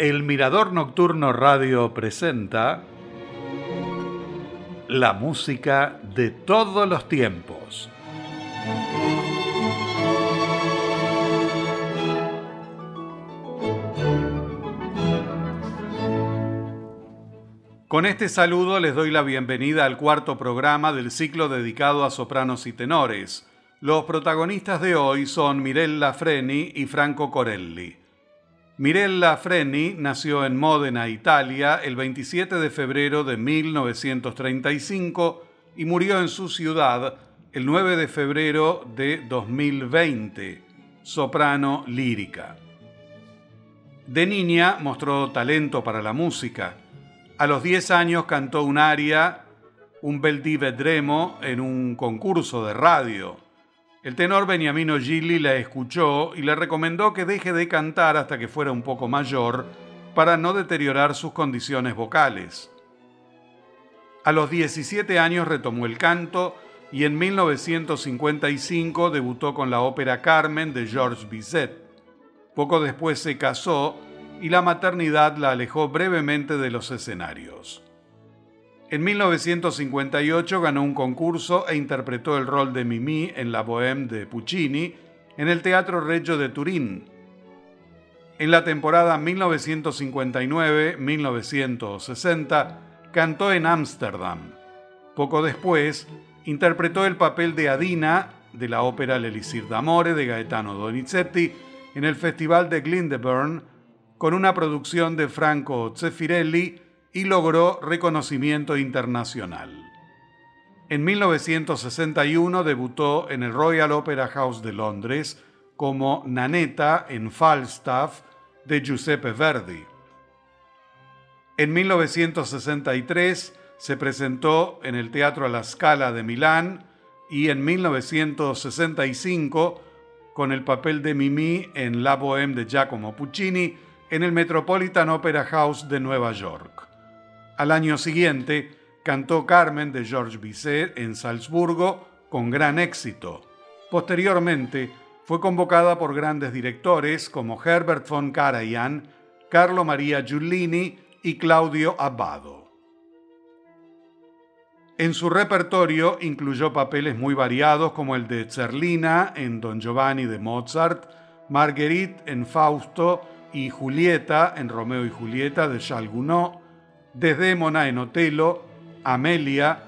El Mirador Nocturno Radio presenta la música de todos los tiempos. Con este saludo les doy la bienvenida al cuarto programa del ciclo dedicado a sopranos y tenores. Los protagonistas de hoy son Mirella Freni y Franco Corelli. Mirella Freni nació en Módena, Italia, el 27 de febrero de 1935 y murió en su ciudad el 9 de febrero de 2020, soprano lírica. De niña mostró talento para la música. A los 10 años cantó un aria, un bel vedremo, en un concurso de radio. El tenor Beniamino Gilli la escuchó y le recomendó que deje de cantar hasta que fuera un poco mayor para no deteriorar sus condiciones vocales. A los 17 años retomó el canto y en 1955 debutó con la ópera Carmen de Georges Bizet. Poco después se casó y la maternidad la alejó brevemente de los escenarios. En 1958 ganó un concurso e interpretó el rol de Mimi en La Bohème de Puccini en el Teatro Reggio de Turín. En la temporada 1959-1960 cantó en Ámsterdam. Poco después interpretó el papel de Adina de la ópera L'Elisir d'Amore de Gaetano Donizetti en el Festival de Glyndebourne con una producción de Franco Zeffirelli y logró reconocimiento internacional. En 1961 debutó en el Royal Opera House de Londres como Nanetta en Falstaff de Giuseppe Verdi. En 1963 se presentó en el Teatro La Scala de Milán y en 1965 con el papel de Mimi en La Bohème de Giacomo Puccini en el Metropolitan Opera House de Nueva York. Al año siguiente, cantó Carmen de Georges Bizet en Salzburgo con gran éxito. Posteriormente, fue convocada por grandes directores como Herbert von Karajan, Carlo Maria Giullini y Claudio Abbado. En su repertorio incluyó papeles muy variados como el de Zerlina en Don Giovanni de Mozart, Marguerite en Fausto y Julieta en Romeo y Julieta de Charles Gounod, Desdémona en Otelo, Amelia,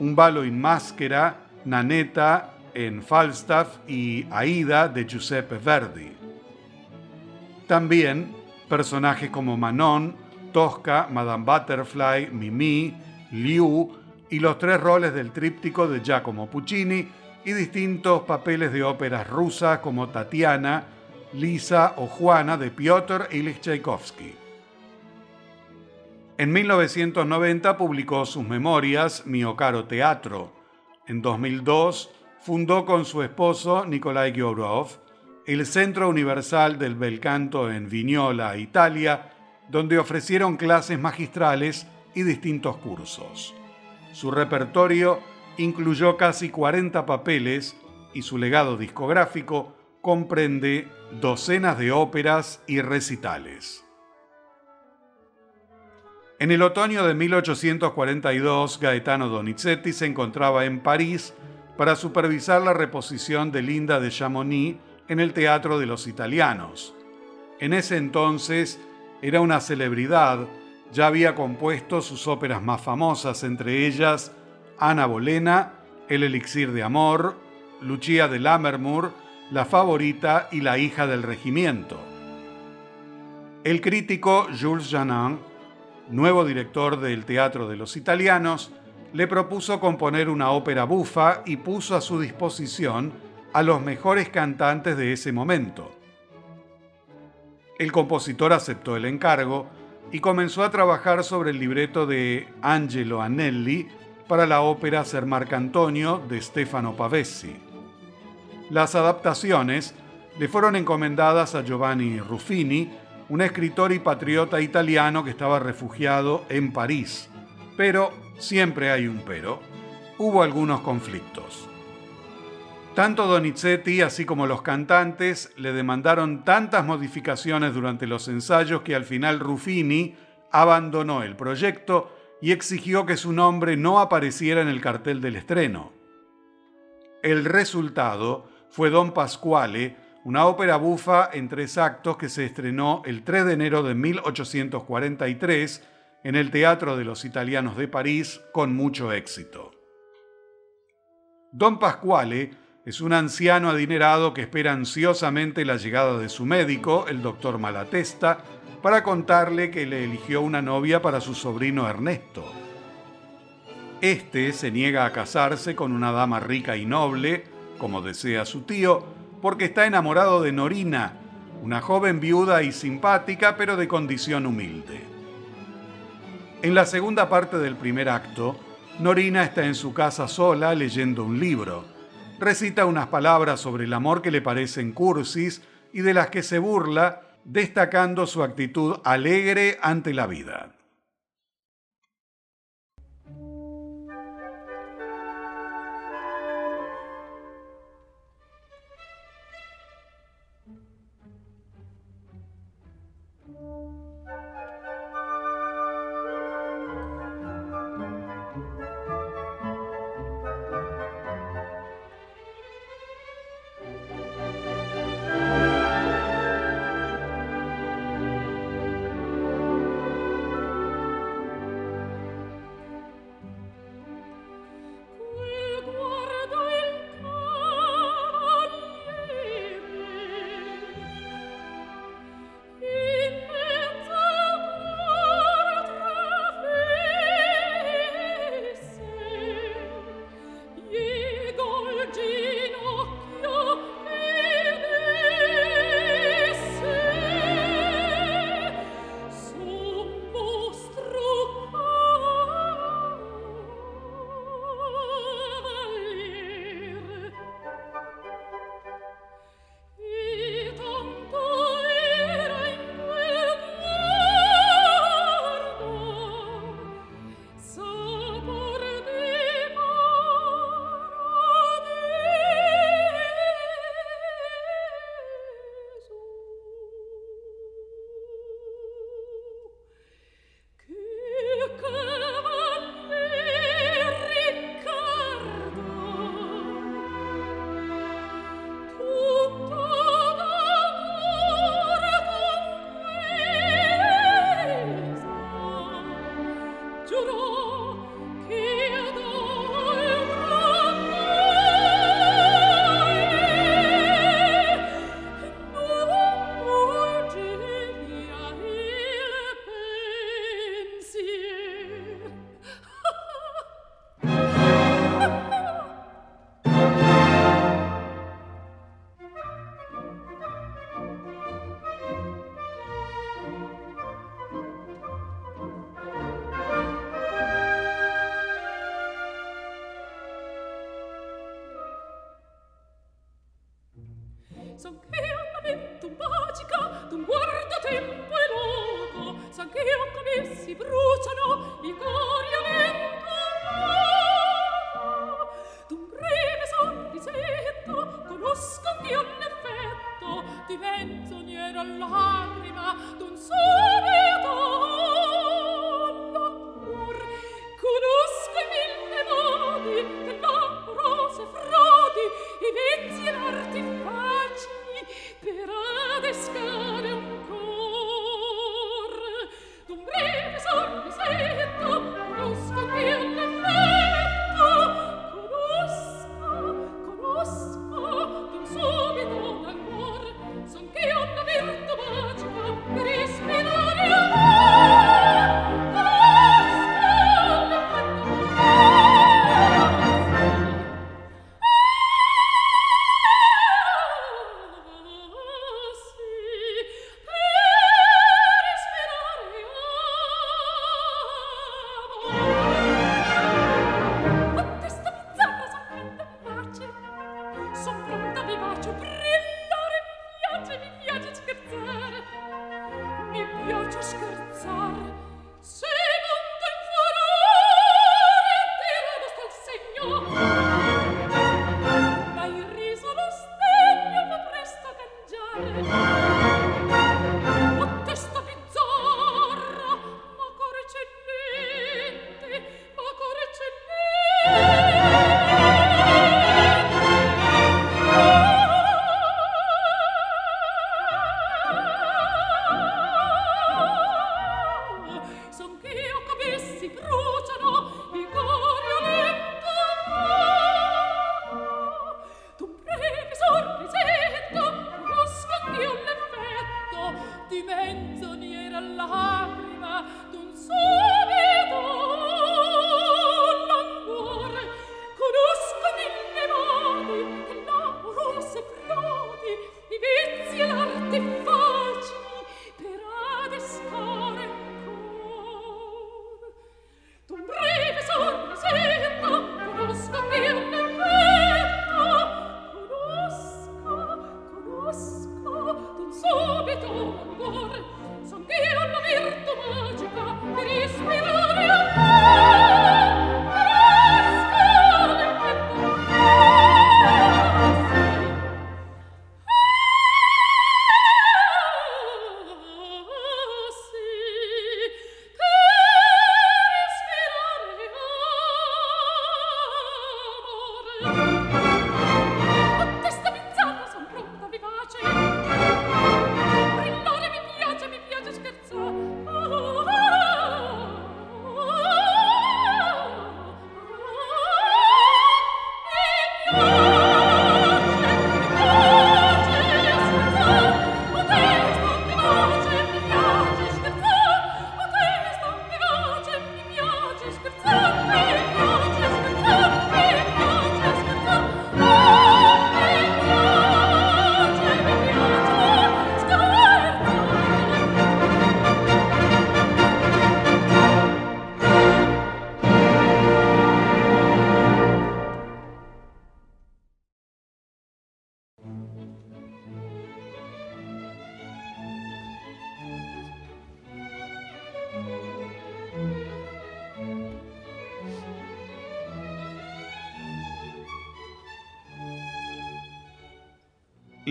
Un balo in máscara, Naneta en Falstaff y Aida de Giuseppe Verdi. También personajes como Manon, Tosca, Madame Butterfly, Mimi, Liu y los tres roles del tríptico de Giacomo Puccini y distintos papeles de óperas rusas como Tatiana, Lisa o Juana de Piotr Ilyich Tchaikovsky. En 1990 publicó sus memorias Mio caro teatro. En 2002 fundó con su esposo Nikolai Gyorov el Centro Universal del Bel Canto en Vignola, Italia, donde ofrecieron clases magistrales y distintos cursos. Su repertorio incluyó casi 40 papeles y su legado discográfico comprende docenas de óperas y recitales. En el otoño de 1842, Gaetano Donizetti se encontraba en París para supervisar la reposición de Linda de Chamonix en el Teatro de los Italianos. En ese entonces era una celebridad, ya había compuesto sus óperas más famosas, entre ellas Ana Bolena, El Elixir de Amor, Lucia de Lammermoor, La Favorita y La Hija del Regimiento. El crítico Jules Janin nuevo director del Teatro de los Italianos, le propuso componer una ópera bufa y puso a su disposición a los mejores cantantes de ese momento. El compositor aceptó el encargo y comenzó a trabajar sobre el libreto de Angelo Anelli para la ópera Ser Marcantonio de Stefano Pavesi. Las adaptaciones le fueron encomendadas a Giovanni Ruffini, un escritor y patriota italiano que estaba refugiado en París. Pero, siempre hay un pero, hubo algunos conflictos. Tanto Donizetti así como los cantantes le demandaron tantas modificaciones durante los ensayos que al final Ruffini abandonó el proyecto y exigió que su nombre no apareciera en el cartel del estreno. El resultado fue Don Pasquale, una ópera bufa en tres actos que se estrenó el 3 de enero de 1843 en el Teatro de los Italianos de París con mucho éxito. Don Pasquale es un anciano adinerado que espera ansiosamente la llegada de su médico, el doctor Malatesta, para contarle que le eligió una novia para su sobrino Ernesto. Este se niega a casarse con una dama rica y noble, como desea su tío, porque está enamorado de Norina, una joven viuda y simpática, pero de condición humilde. En la segunda parte del primer acto, Norina está en su casa sola leyendo un libro. Recita unas palabras sobre el amor que le parecen cursis y de las que se burla destacando su actitud alegre ante la vida.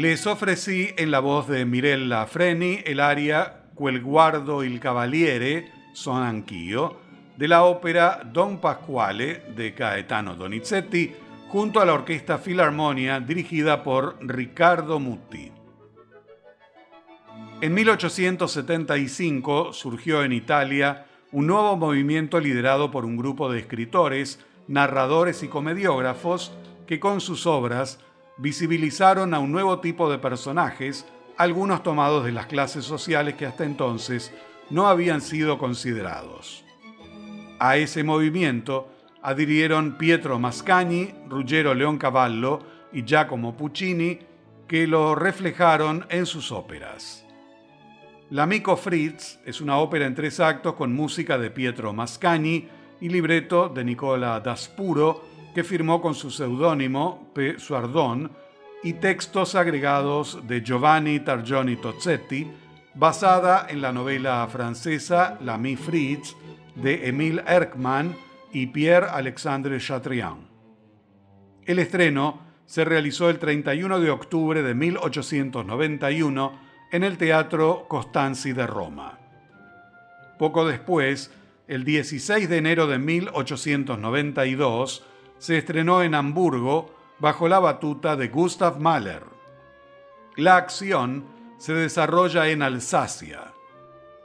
Les ofrecí en la voz de Mirella Freni el aria Quel guardo il cavaliere, son anch'io, de la ópera Don Pasquale de Caetano Donizetti, junto a la Orquesta Filarmonia dirigida por Riccardo Mutti. En 1875 surgió en Italia un nuevo movimiento liderado por un grupo de escritores, narradores y comediógrafos que con sus obras visibilizaron a un nuevo tipo de personajes, algunos tomados de las clases sociales que hasta entonces no habían sido considerados. A ese movimiento adhirieron Pietro Mascagni, Ruggero Leoncavallo y Giacomo Puccini, que lo reflejaron en sus óperas. L'Amico Fritz es una ópera en tres actos con música de Pietro Mascagni y libreto de Nicola Daspuro, que firmó con su seudónimo P. Suardón y textos agregados de Giovanni Targioni Tozzetti, basada en la novela francesa L'Ami Fritz de Émile Erckmann y Pierre-Alexandre Chatrian. El estreno se realizó el 31 de octubre de 1891 en el Teatro Costanzi de Roma. Poco después, el 16 de enero de 1892, se estrenó en Hamburgo bajo la batuta de Gustav Mahler. La acción se desarrolla en Alsacia.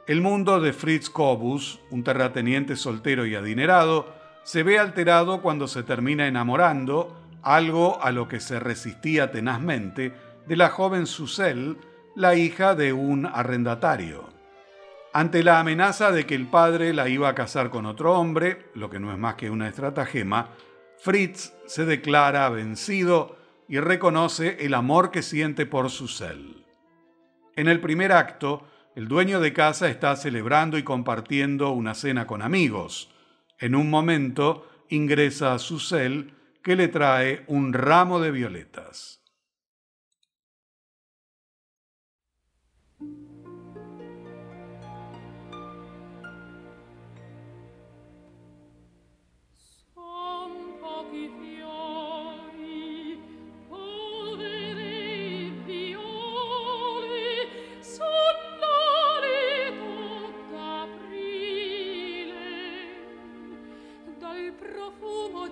El mundo de Fritz Kobus, un terrateniente soltero y adinerado, se ve alterado cuando se termina enamorando, algo a lo que se resistía tenazmente, de la joven Susel, la hija de un arrendatario. Ante la amenaza de que el padre la iba a casar con otro hombre, lo que no es más que una estratagema, Fritz se declara vencido y reconoce el amor que siente por su cel. En el primer acto, el dueño de casa está celebrando y compartiendo una cena con amigos. En un momento ingresa a su cel que le trae un ramo de violetas.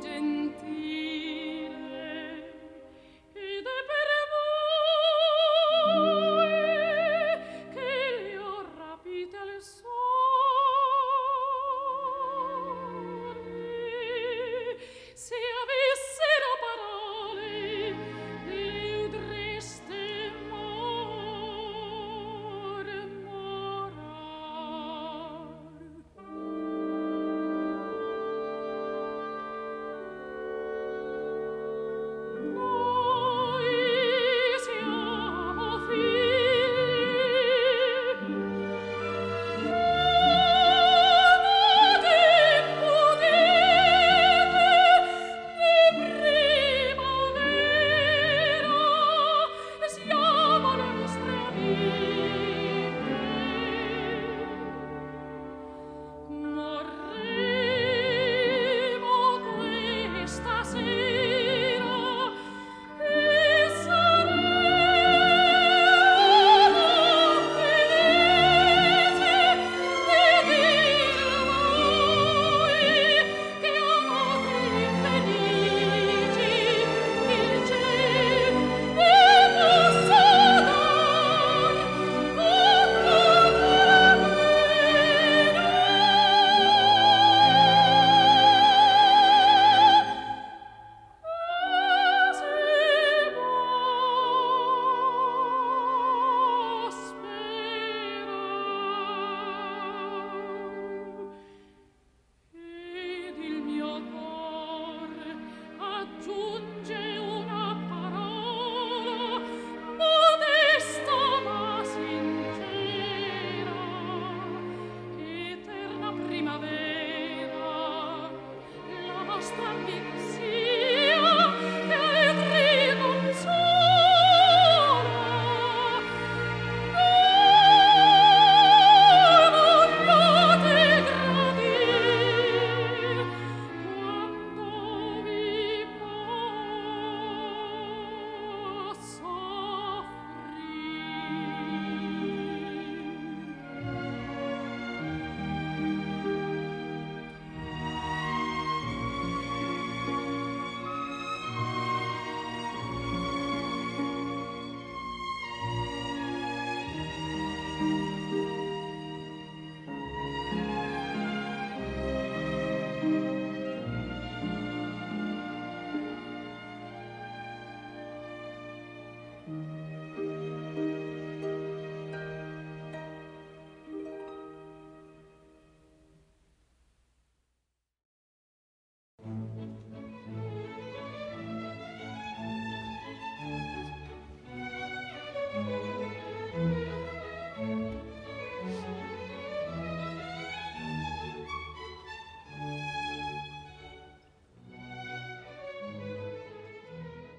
golden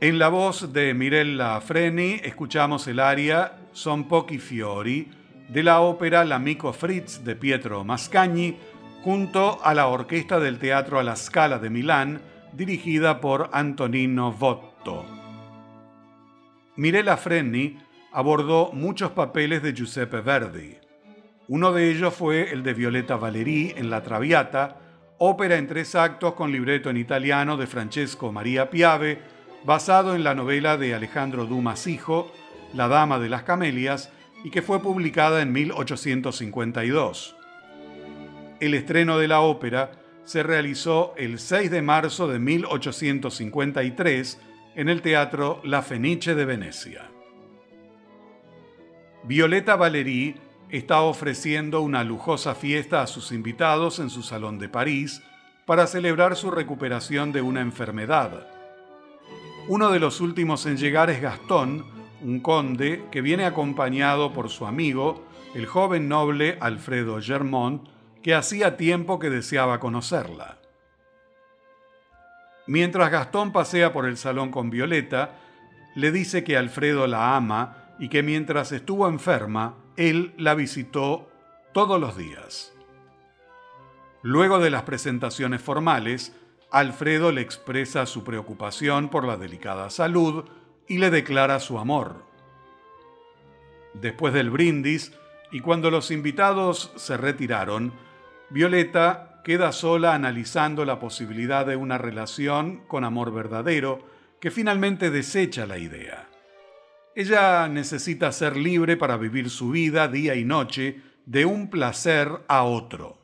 En la voz de Mirella Freni escuchamos el aria Son pochi fiori de la ópera L'Amico Fritz de Pietro Mascagni junto a la orquesta del Teatro a la Scala de Milán dirigida por Antonino Votto. Mirella Freni abordó muchos papeles de Giuseppe Verdi. Uno de ellos fue el de Violetta Valéry en La Traviata, ópera en tres actos con libreto en italiano de Francesco Maria Piave, basado en la novela de Alejandro Dumas Hijo, La Dama de las Camelias, y que fue publicada en 1852. El estreno de la ópera se realizó el 6 de marzo de 1853 en el Teatro La Fenice de Venecia. Violeta Valéry está ofreciendo una lujosa fiesta a sus invitados en su salón de París para celebrar su recuperación de una enfermedad uno de los últimos en llegar es Gastón, un conde que viene acompañado por su amigo, el joven noble Alfredo Germont, que hacía tiempo que deseaba conocerla. Mientras Gastón pasea por el salón con Violeta, le dice que Alfredo la ama y que mientras estuvo enferma, él la visitó todos los días. Luego de las presentaciones formales, Alfredo le expresa su preocupación por la delicada salud y le declara su amor. Después del brindis, y cuando los invitados se retiraron, Violeta queda sola analizando la posibilidad de una relación con amor verdadero, que finalmente desecha la idea. Ella necesita ser libre para vivir su vida día y noche de un placer a otro.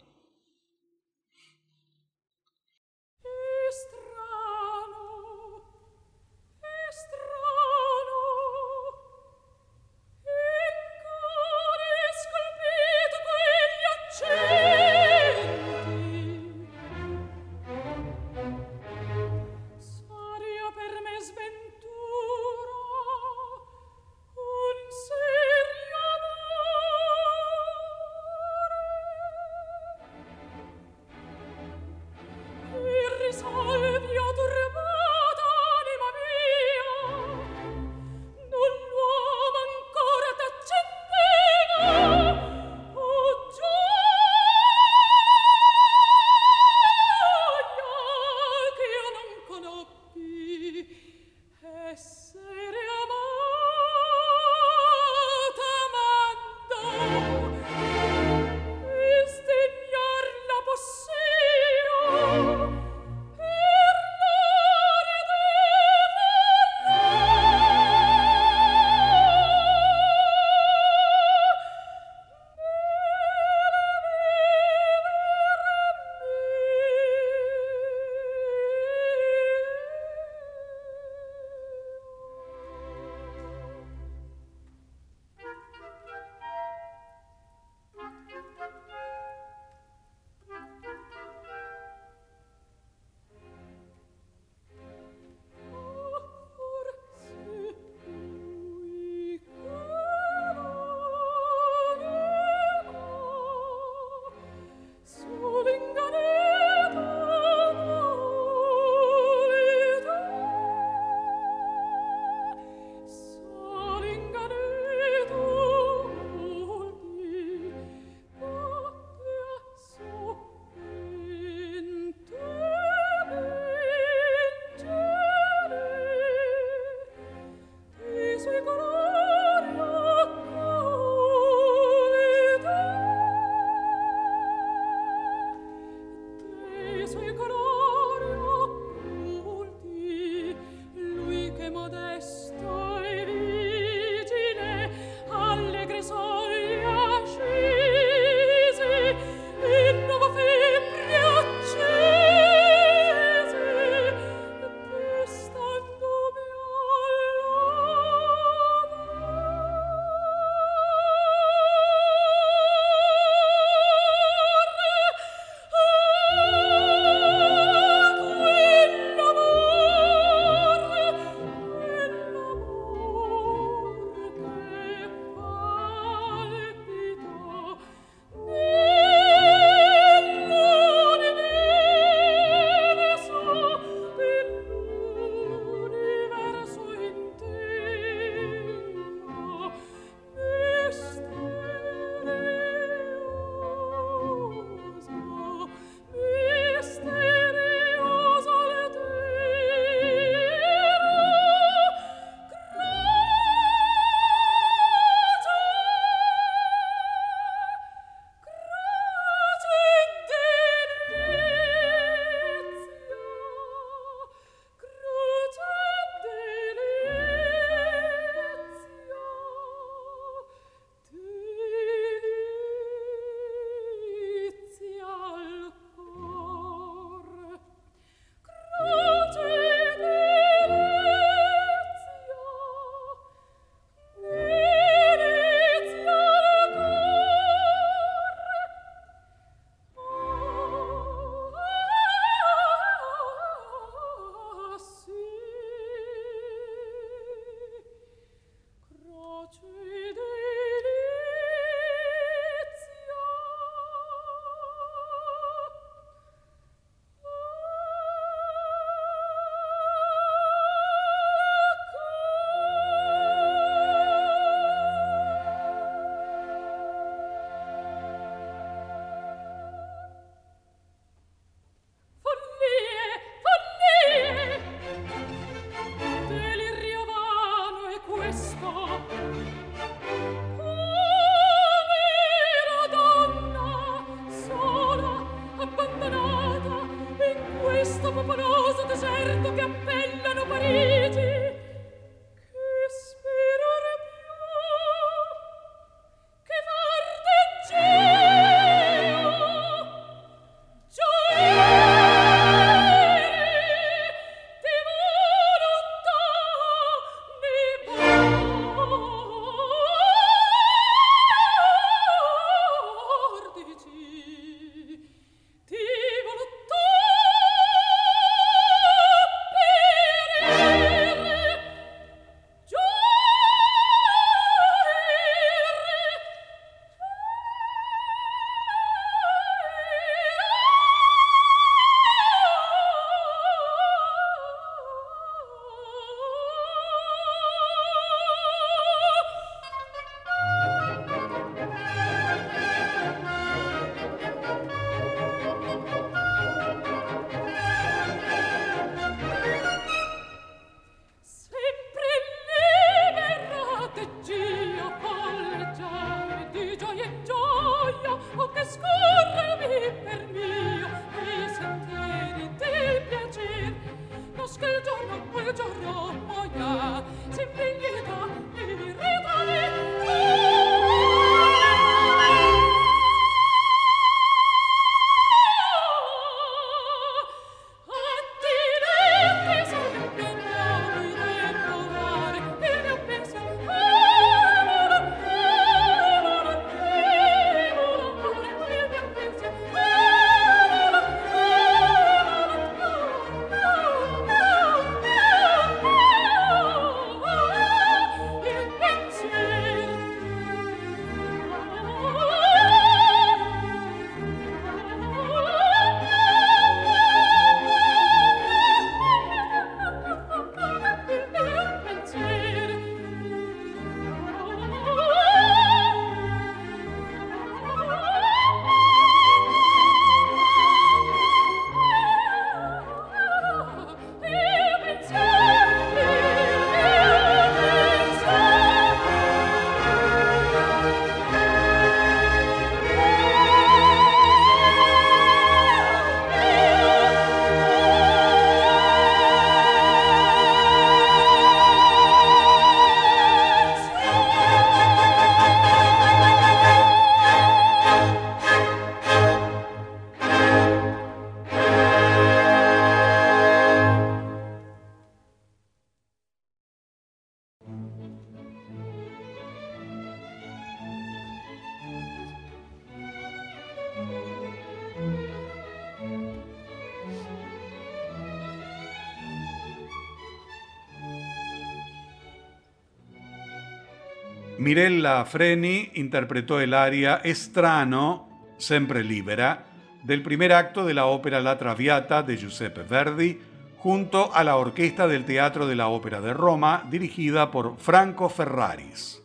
Mirella Freni interpretó el aria Estrano, sempre libera, del primer acto de la ópera La Traviata de Giuseppe Verdi, junto a la orquesta del Teatro de la Ópera de Roma, dirigida por Franco Ferraris.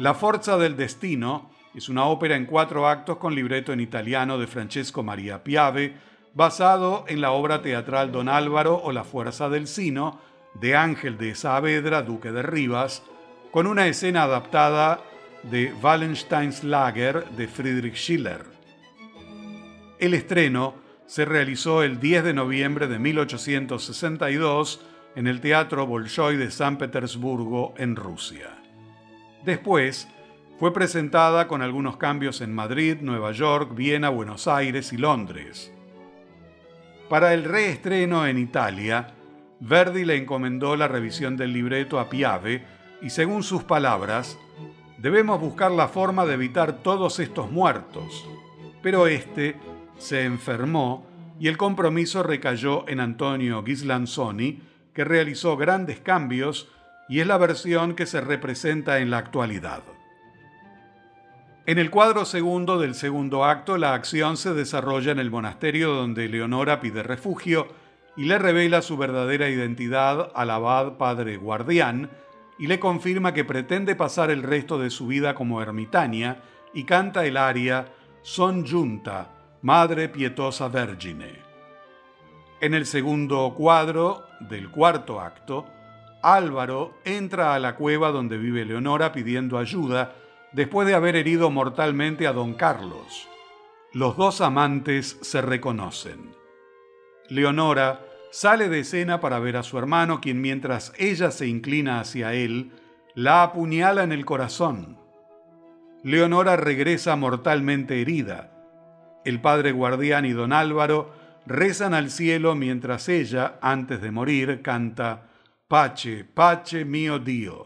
La Forza del Destino es una ópera en cuatro actos con libreto en italiano de Francesco Maria Piave, basado en la obra teatral Don Álvaro o La Fuerza del Sino de Ángel de Saavedra, duque de Rivas, con una escena adaptada de Wallensteins Lager de Friedrich Schiller. El estreno se realizó el 10 de noviembre de 1862 en el Teatro Bolshoi de San Petersburgo, en Rusia. Después, fue presentada con algunos cambios en Madrid, Nueva York, Viena, Buenos Aires y Londres. Para el reestreno en Italia, Verdi le encomendó la revisión del libreto a Piave, y según sus palabras, debemos buscar la forma de evitar todos estos muertos. Pero este se enfermó y el compromiso recayó en Antonio Ghislanzoni, que realizó grandes cambios y es la versión que se representa en la actualidad. En el cuadro segundo del segundo acto, la acción se desarrolla en el monasterio donde Leonora pide refugio y le revela su verdadera identidad al abad padre guardián, y le confirma que pretende pasar el resto de su vida como ermitaña y canta el aria Son Junta, Madre Pietosa Vergine. En el segundo cuadro del cuarto acto, Álvaro entra a la cueva donde vive Leonora pidiendo ayuda después de haber herido mortalmente a don Carlos. Los dos amantes se reconocen. Leonora sale de escena para ver a su hermano, quien mientras ella se inclina hacia él, la apuñala en el corazón. Leonora regresa mortalmente herida. El padre guardián y don Álvaro rezan al cielo mientras ella, antes de morir, canta Pace, pace mio Dio.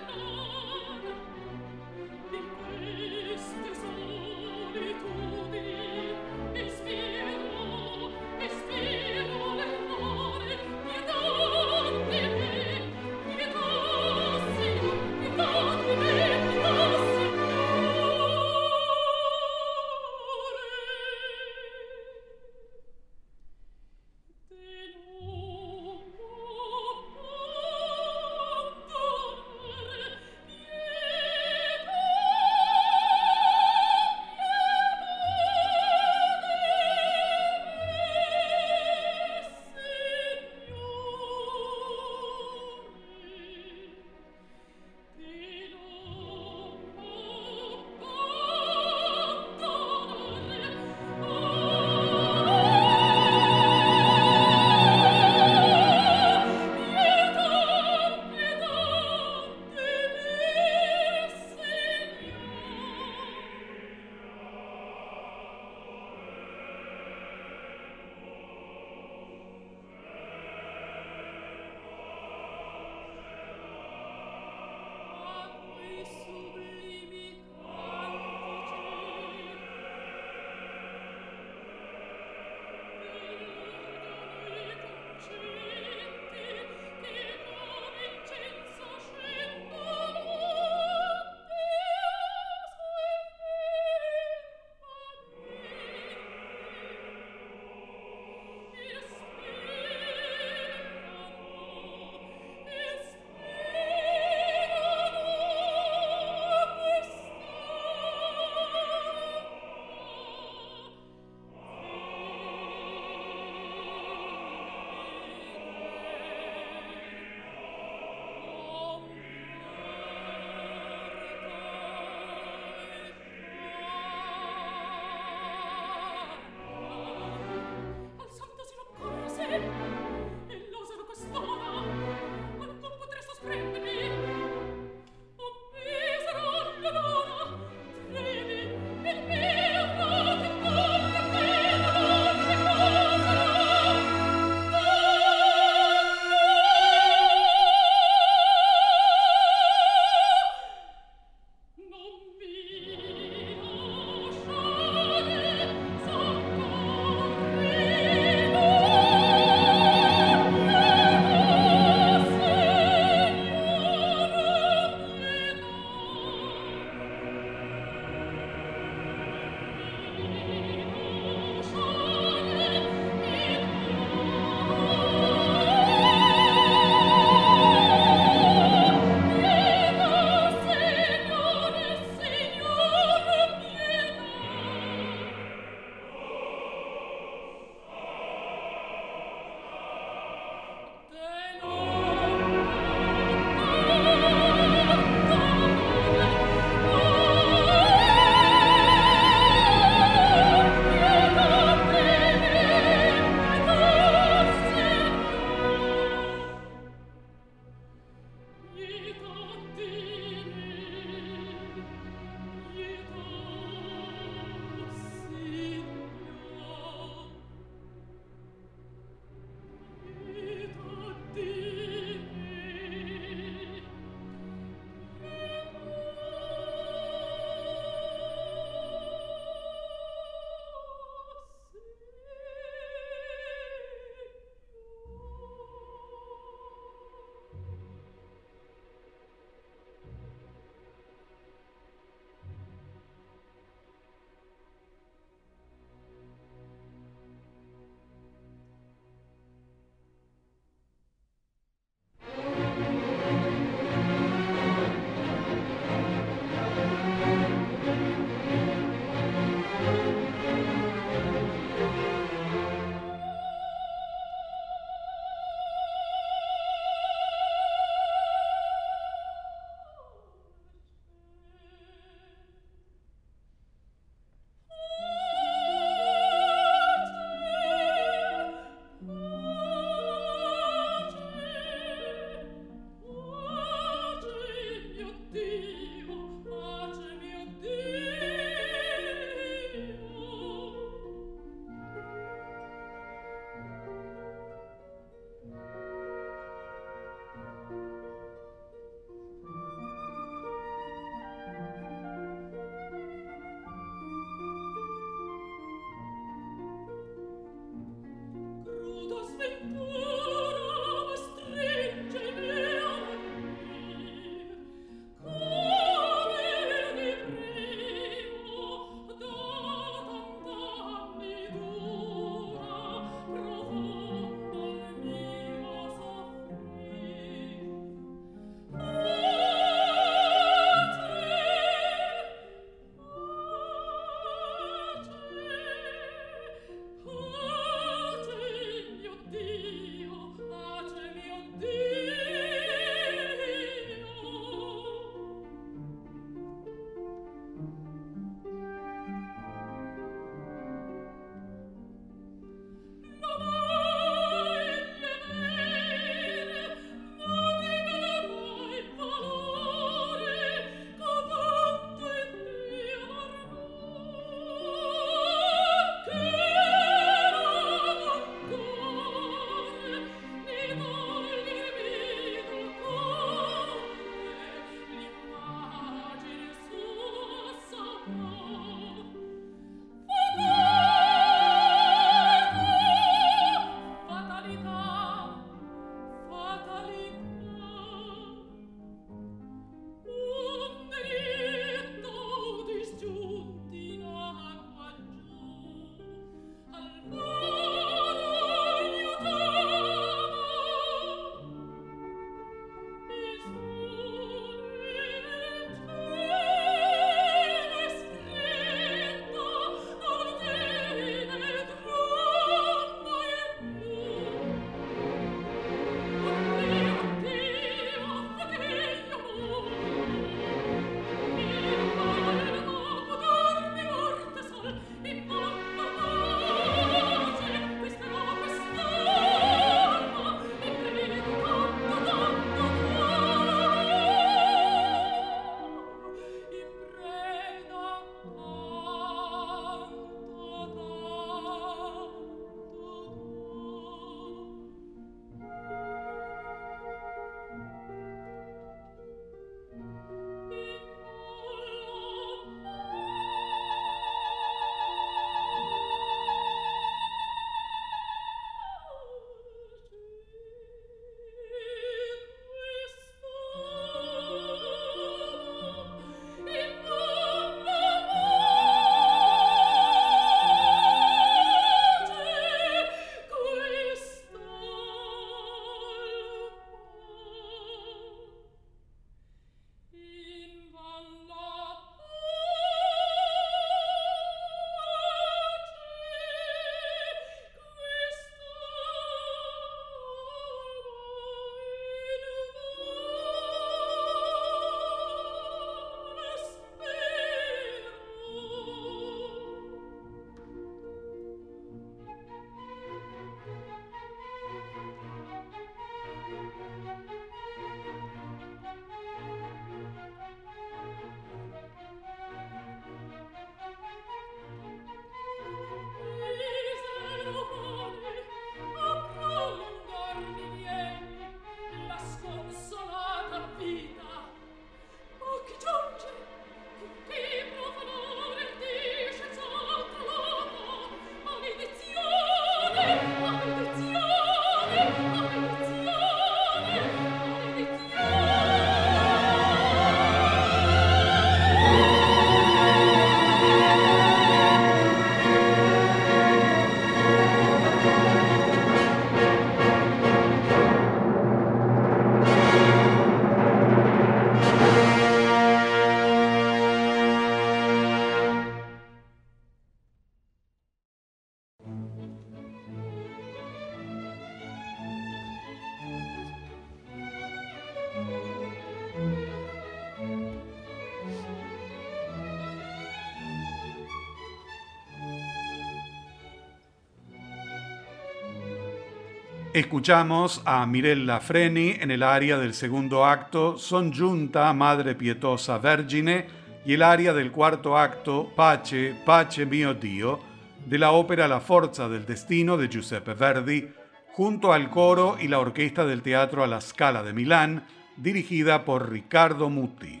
Escuchamos a Mirella Freni en el aria del segundo acto Son Giunta Madre Pietosa Vergine y el aria del cuarto acto Pace, Pace mio Dio de la ópera La Forza del Destino de Giuseppe Verdi junto al coro y la orquesta del Teatro a la Scala de Milán dirigida por Riccardo Muti.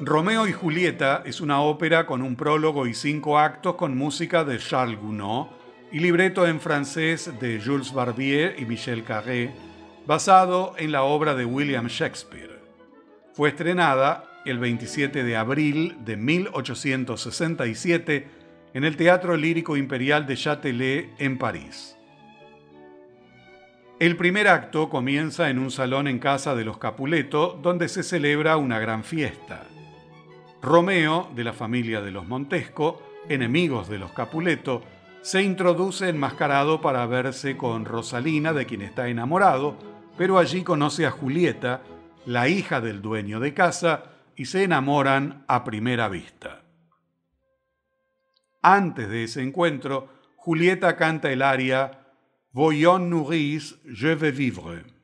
Romeo y Julieta es una ópera con un prólogo y cinco actos con música de Charles Gounod y libreto en francés de Jules Barbier y Michel Carré, basado en la obra de William Shakespeare. Fue estrenada el 27 de abril de 1867 en el Teatro Lírico Imperial de Châtelet en París. El primer acto comienza en un salón en casa de los Capuleto, donde se celebra una gran fiesta. Romeo, de la familia de los Montesco, enemigos de los Capuleto, se introduce enmascarado para verse con Rosalina, de quien está enamorado, pero allí conoce a Julieta, la hija del dueño de casa, y se enamoran a primera vista. Antes de ese encuentro, Julieta canta el aria Voyons nourris, je vais vivre.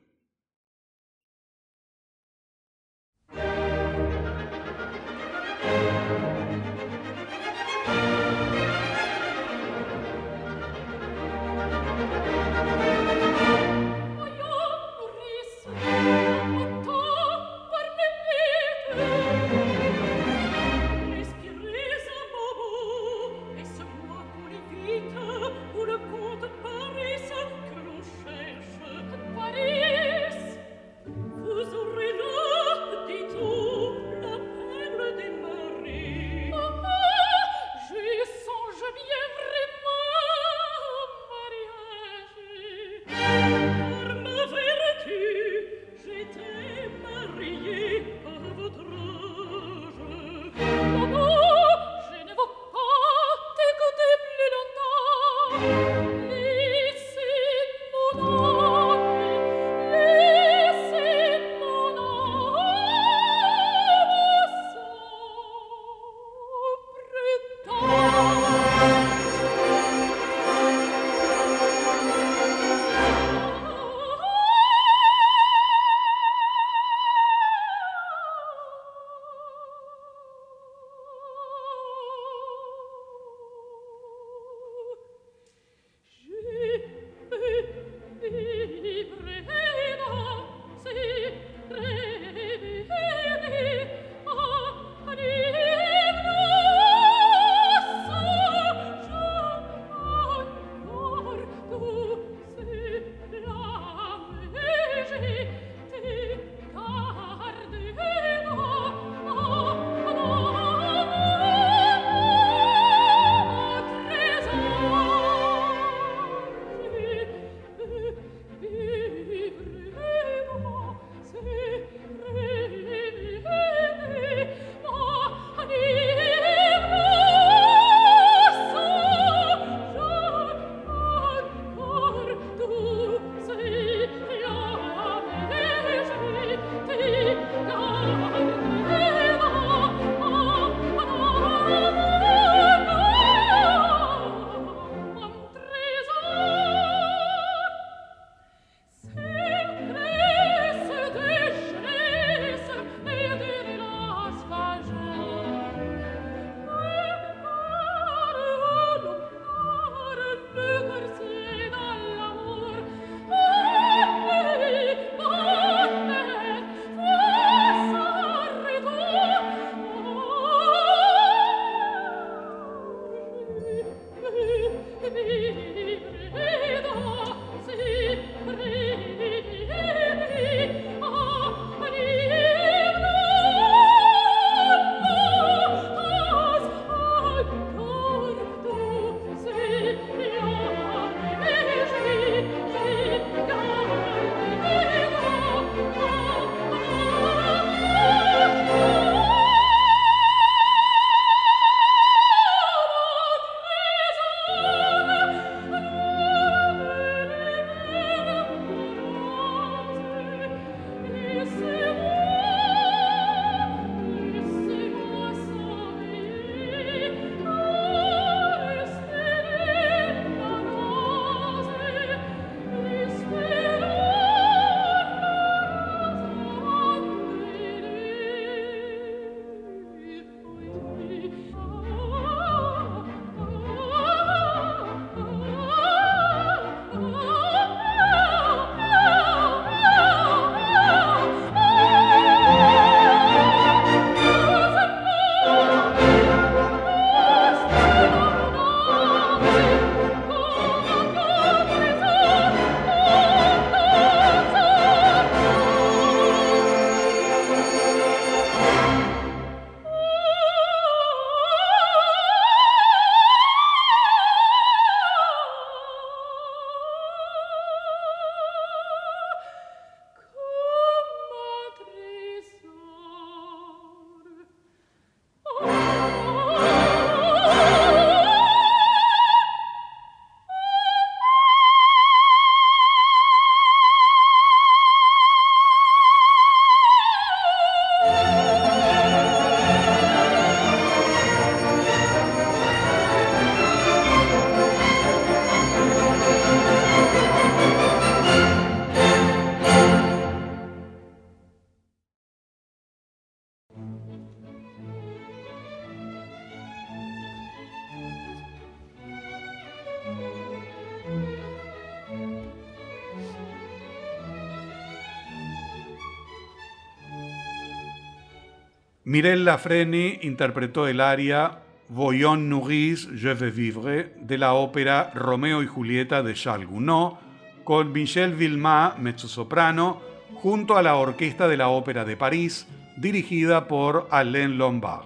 Mireille Lafreni interpretó el aria Voyons nourris, je vais vivre de la ópera Romeo y Julieta de Charles Gounod con Michel Villemot, mezzosoprano, junto a la Orquesta de la Ópera de París, dirigida por Alain Lombard.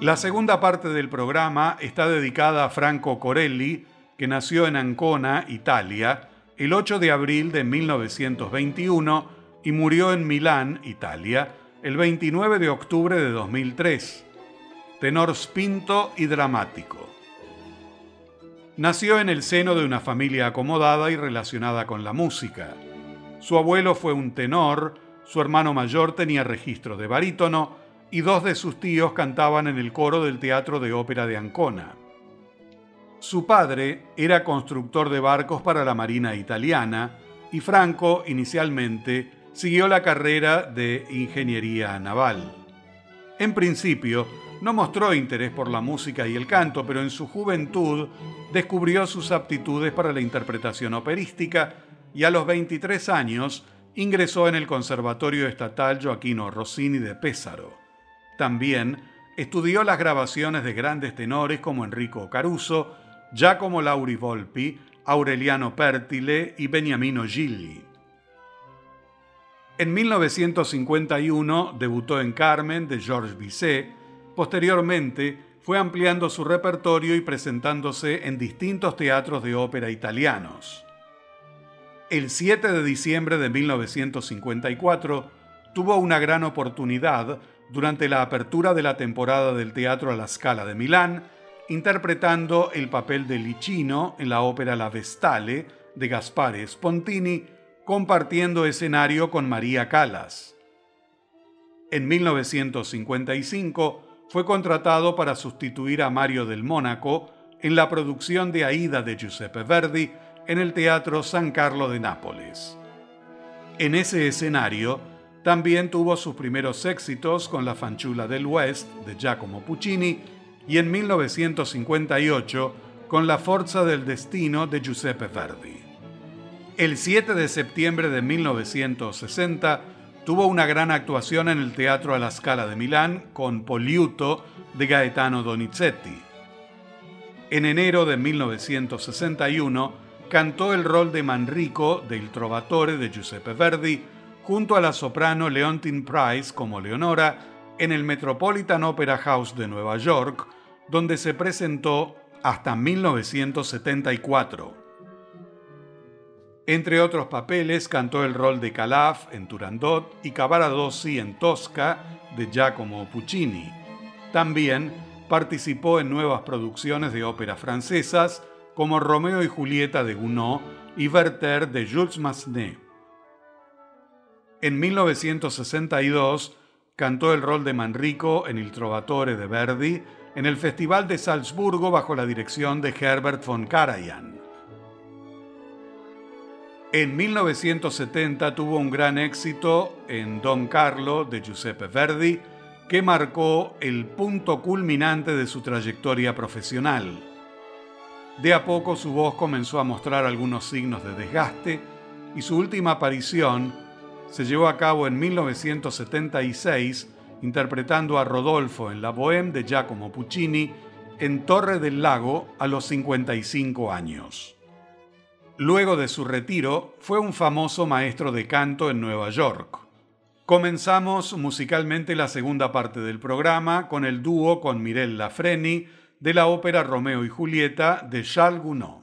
La segunda parte del programa está dedicada a Franco Corelli, que nació en Ancona, Italia, el 8 de abril de 1921 y murió en Milán, Italia, el 29 de octubre de 2003. Tenor spinto y dramático. Nació en el seno de una familia acomodada y relacionada con la música. Su abuelo fue un tenor, su hermano mayor tenía registro de barítono y dos de sus tíos cantaban en el coro del Teatro de Ópera de Ancona. Su padre era constructor de barcos para la Marina italiana y Franco inicialmente siguió la carrera de ingeniería naval. En principio, no mostró interés por la música y el canto, pero en su juventud descubrió sus aptitudes para la interpretación operística y a los 23 años ingresó en el Conservatorio Estatal Joaquino Rossini de Pésaro. También estudió las grabaciones de grandes tenores como Enrico Caruso, Giacomo Lauri Volpi, Aureliano Pertile y Beniamino Gilli. En 1951 debutó en Carmen de Georges Bizet, Posteriormente, fue ampliando su repertorio y presentándose en distintos teatros de ópera italianos. El 7 de diciembre de 1954 tuvo una gran oportunidad durante la apertura de la temporada del Teatro a la Scala de Milán, interpretando el papel de Licino en la ópera La Vestale de Gaspare Spontini, compartiendo escenario con María Callas. En 1955 fue contratado para sustituir a Mario del Mónaco en la producción de Aida de Giuseppe Verdi en el Teatro San Carlo de Nápoles. En ese escenario también tuvo sus primeros éxitos con La Fanciulla del West de Giacomo Puccini y en 1958 con La Forza del Destino de Giuseppe Verdi. El 7 de septiembre de 1960 tuvo una gran actuación en el Teatro a la Scala de Milán con Poliuto de Gaetano Donizetti. En enero de 1961 cantó el rol de Manrico del Trovatore de Giuseppe Verdi junto a la soprano Leontine Price como Leonora en el Metropolitan Opera House de Nueva York, donde se presentó hasta 1974. Entre otros papeles, cantó el rol de Calaf en Turandot y Cavaradossi en Tosca de Giacomo Puccini. También participó en nuevas producciones de óperas francesas como Romeo y Julieta de Gounod y Werther de Jules Massenet. En 1962 cantó el rol de Manrico en Il Trovatore de Verdi en el Festival de Salzburgo bajo la dirección de Herbert von Karajan. En 1970 tuvo un gran éxito en Don Carlo de Giuseppe Verdi, que marcó el punto culminante de su trayectoria profesional. De a poco su voz comenzó a mostrar algunos signos de desgaste y su última aparición se llevó a cabo en 1976 interpretando a Rodolfo en La Bohème de Giacomo Puccini en Torre del Lago a los 55 años. Luego de su retiro, fue un famoso maestro de canto en Nueva York. Comenzamos musicalmente la segunda parte del programa con el dúo con Mireille Lafreni de la ópera Romeo y Julieta de Charles Gounod.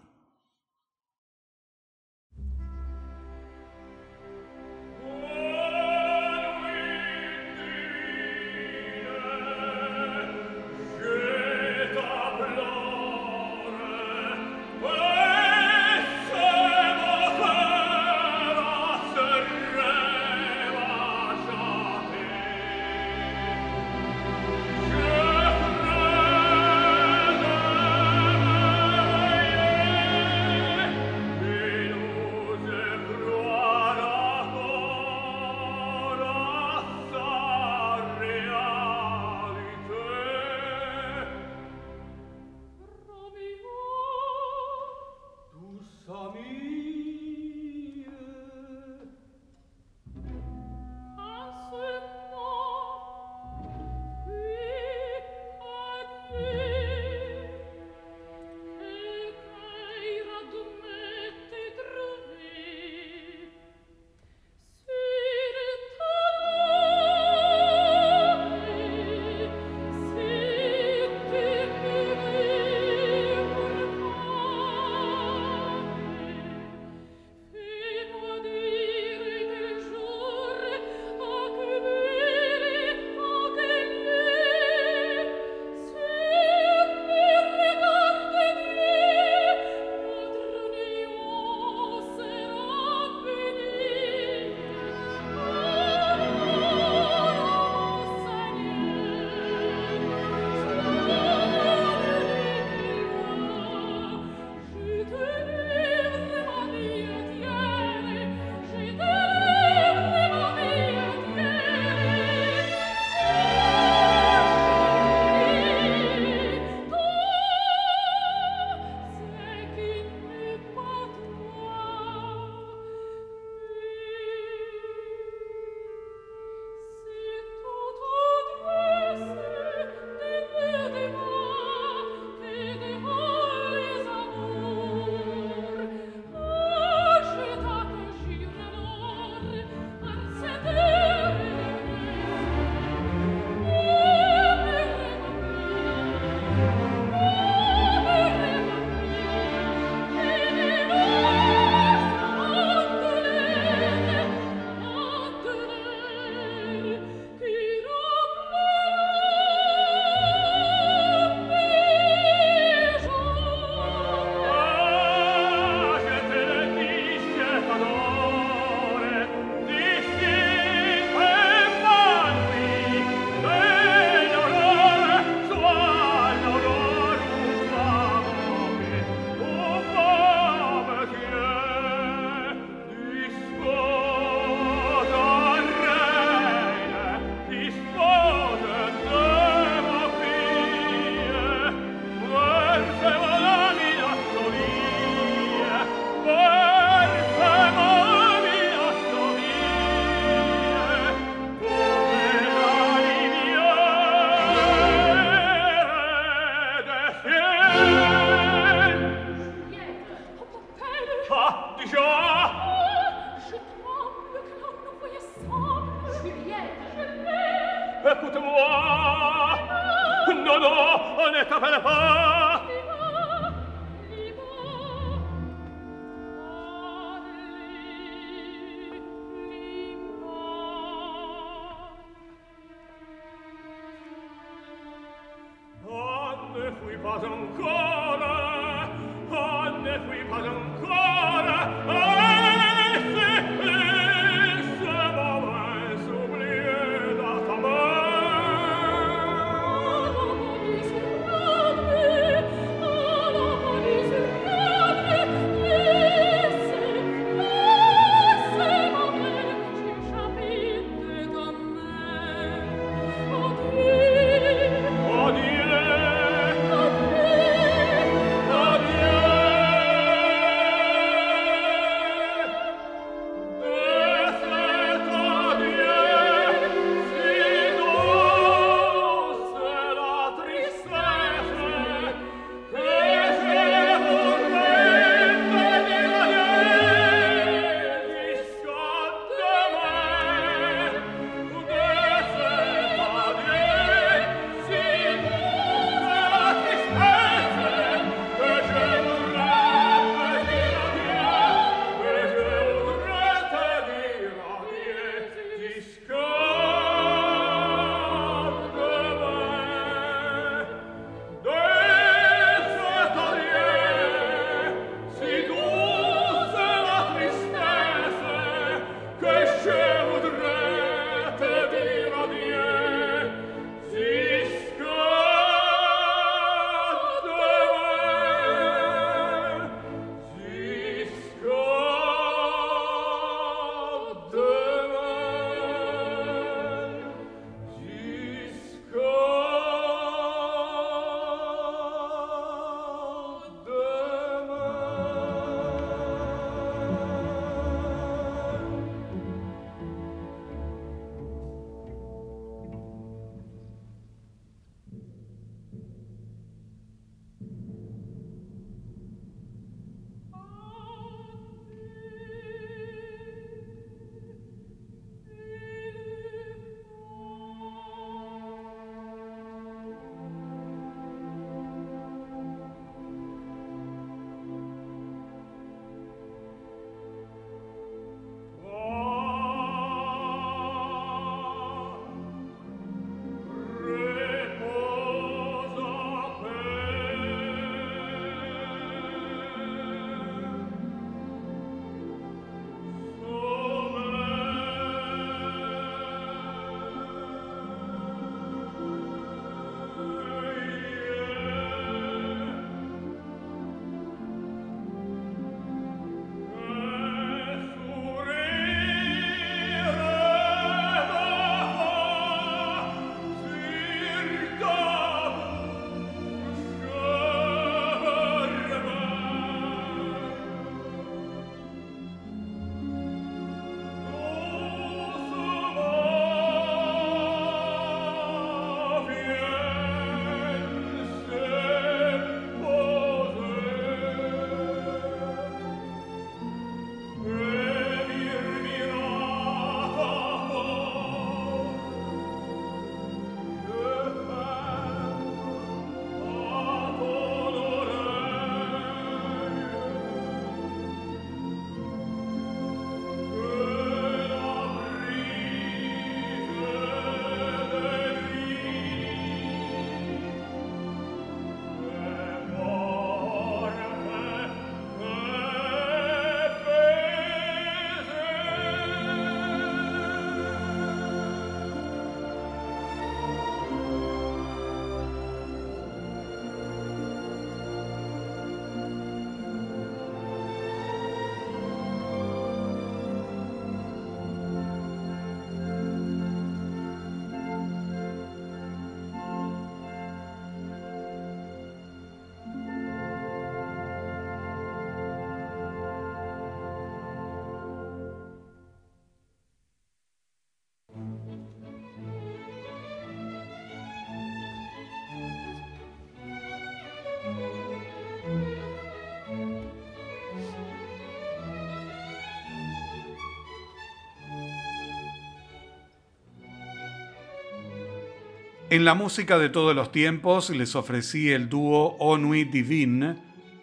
En la música de todos los tiempos les ofrecí el dúo O Nuit Divine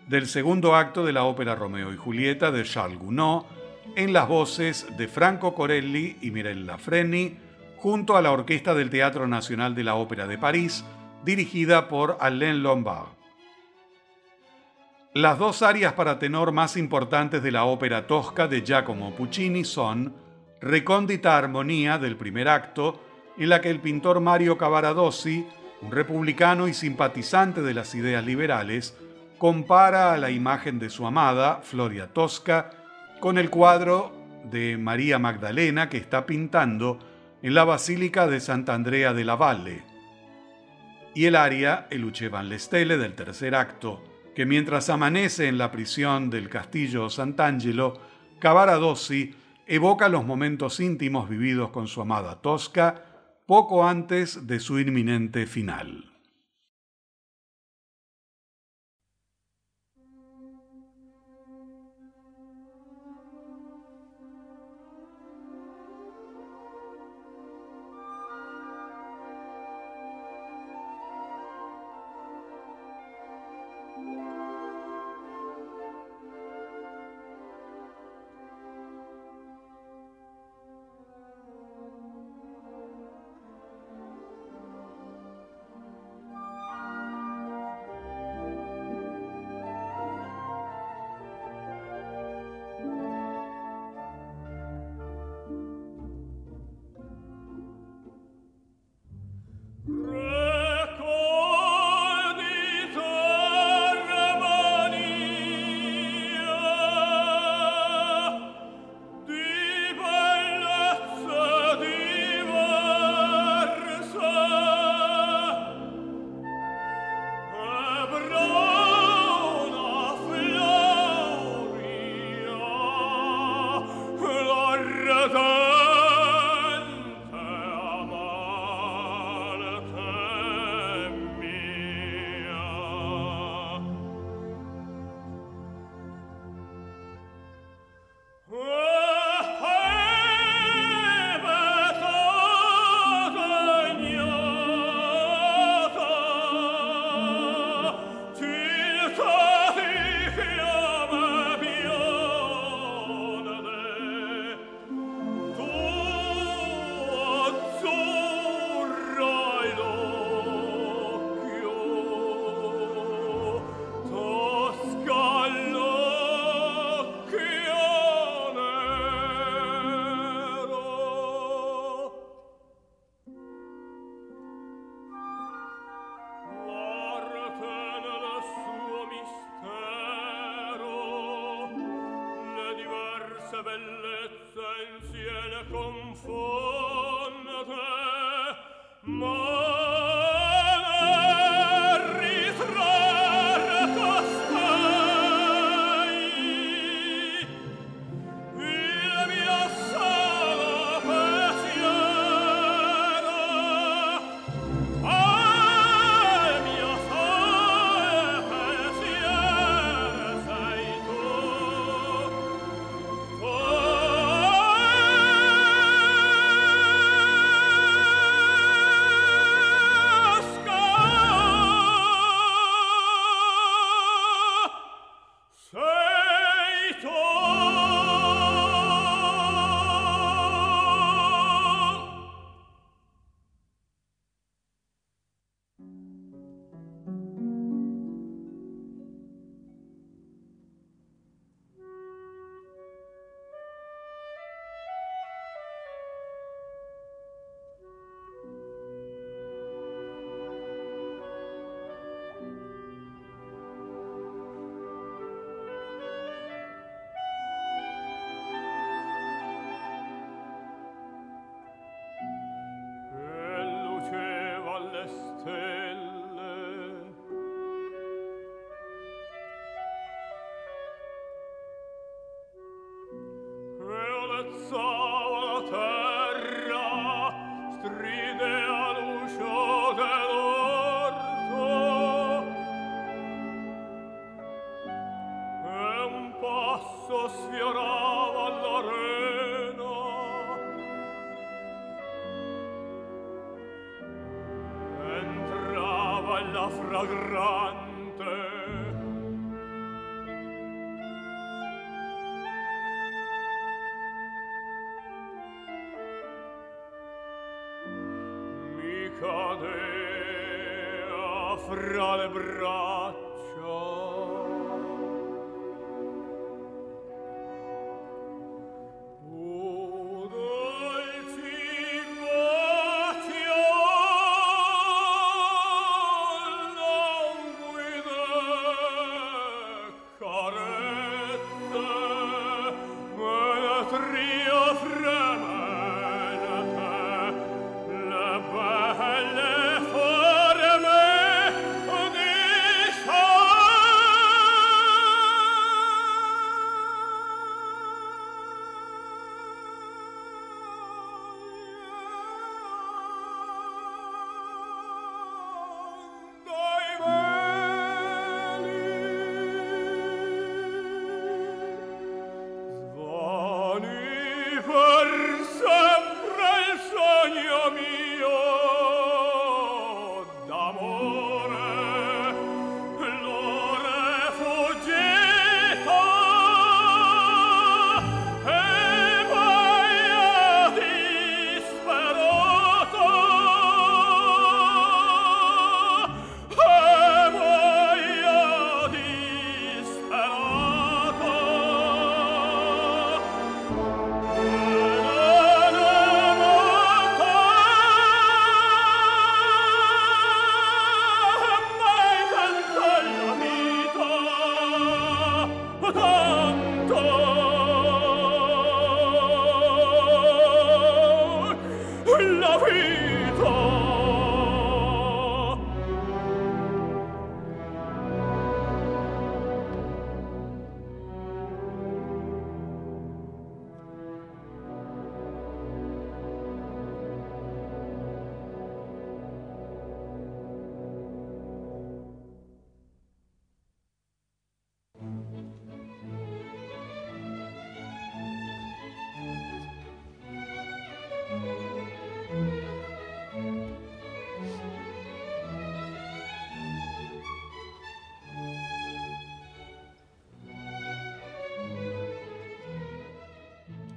del segundo acto de la ópera Romeo y Julieta de Charles Gounod en las voces de Franco Corelli y Mirella Freni junto a la Orquesta del Teatro Nacional de la Ópera de París dirigida por Alain Lombard. Las dos áreas para tenor más importantes de la ópera tosca de Giacomo Puccini son Recóndita Armonía del primer acto en la que el pintor Mario Cavaradossi, un republicano y simpatizante de las ideas liberales, compara a la imagen de su amada, Floria Tosca, con el cuadro de María Magdalena que está pintando en la Basílica de Santa Andrea de la Valle. Y el aria El van Lestele del tercer acto, que mientras amanece en la prisión del castillo Sant'Angelo, Cavaradossi evoca los momentos íntimos vividos con su amada Tosca poco antes de su inminente final.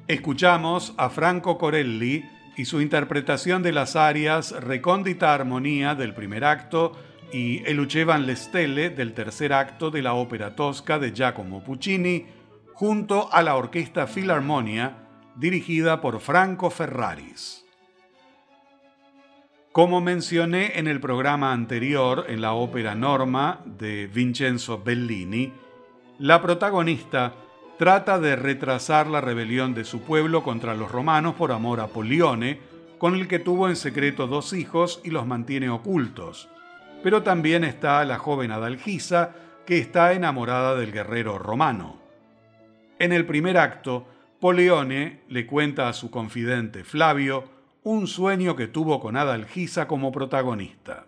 Escuchamos a Franco Corelli y su interpretación de las arias Recóndita Armonía del primer acto y El Uchevan le Stelle del tercer acto de la ópera tosca de Giacomo Puccini, junto a la Orquesta Filarmonia dirigida por Franco Ferraris. Como mencioné en el programa anterior en la ópera Norma de Vincenzo Bellini, la protagonista trata de retrasar la rebelión de su pueblo contra los romanos por amor a Polione, con el que tuvo en secreto dos hijos y los mantiene ocultos. Pero también está la joven Adalgisa, que está enamorada del guerrero romano. En el primer acto, Polione le cuenta a su confidente Flavio un sueño que tuvo con Adalgisa como protagonista.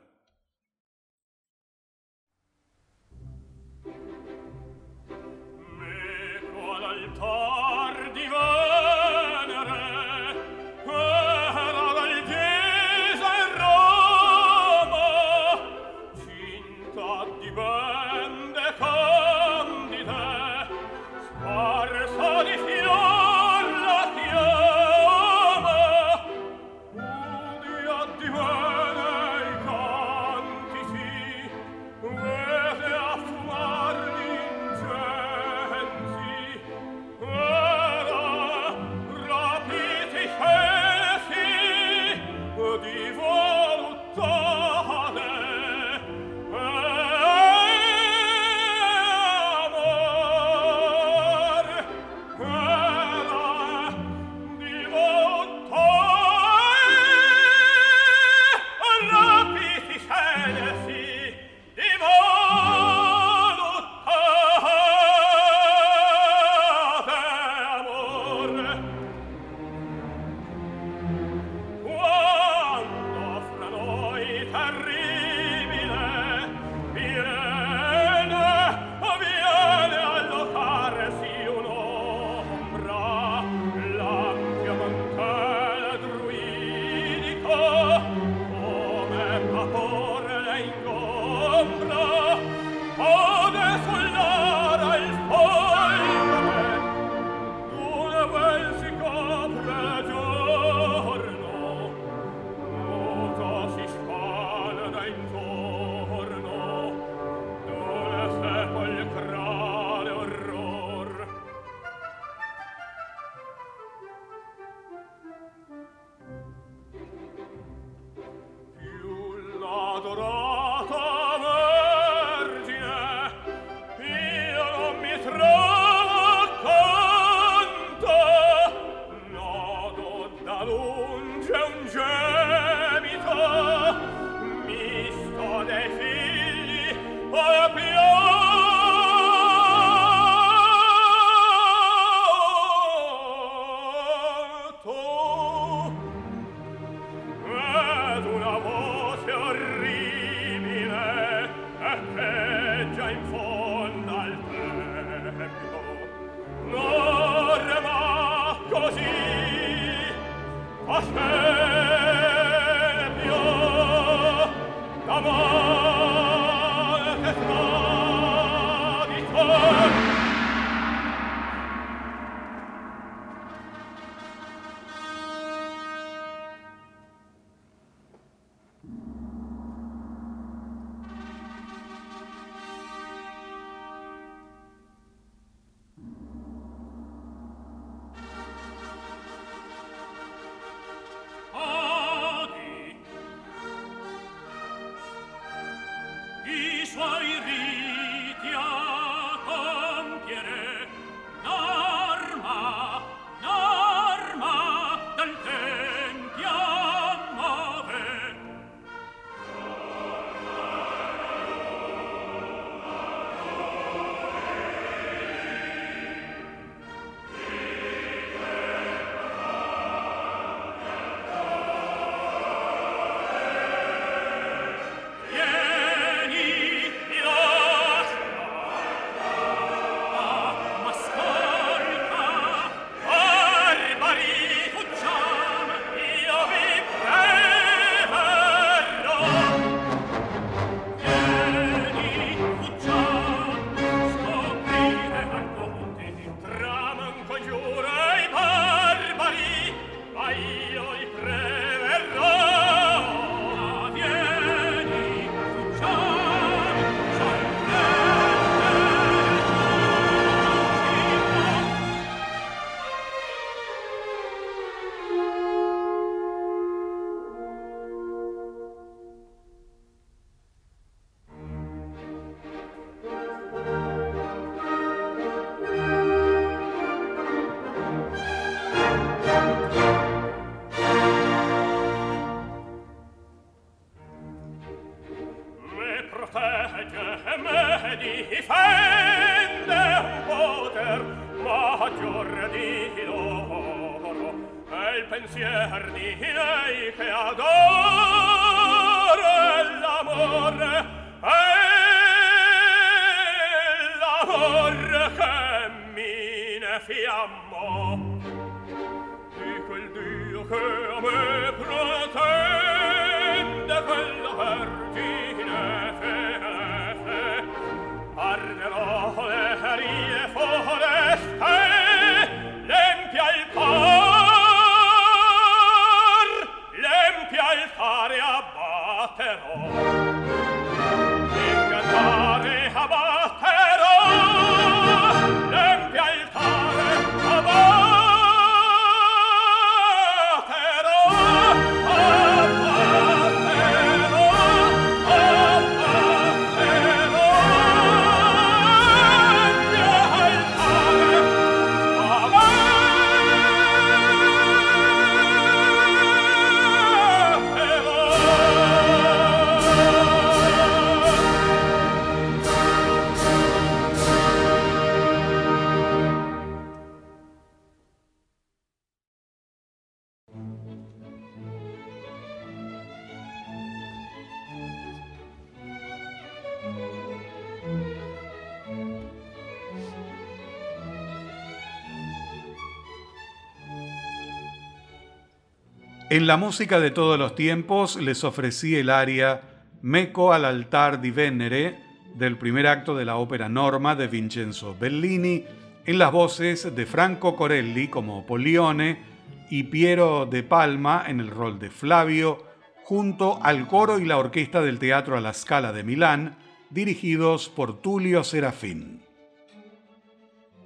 En la música de todos los tiempos les ofrecí el aria Meco al altar di Venere del primer acto de la ópera Norma de Vincenzo Bellini en las voces de Franco Corelli como Polione y Piero de Palma en el rol de Flavio, junto al coro y la orquesta del Teatro a la Scala de Milán, dirigidos por Tulio Serafín.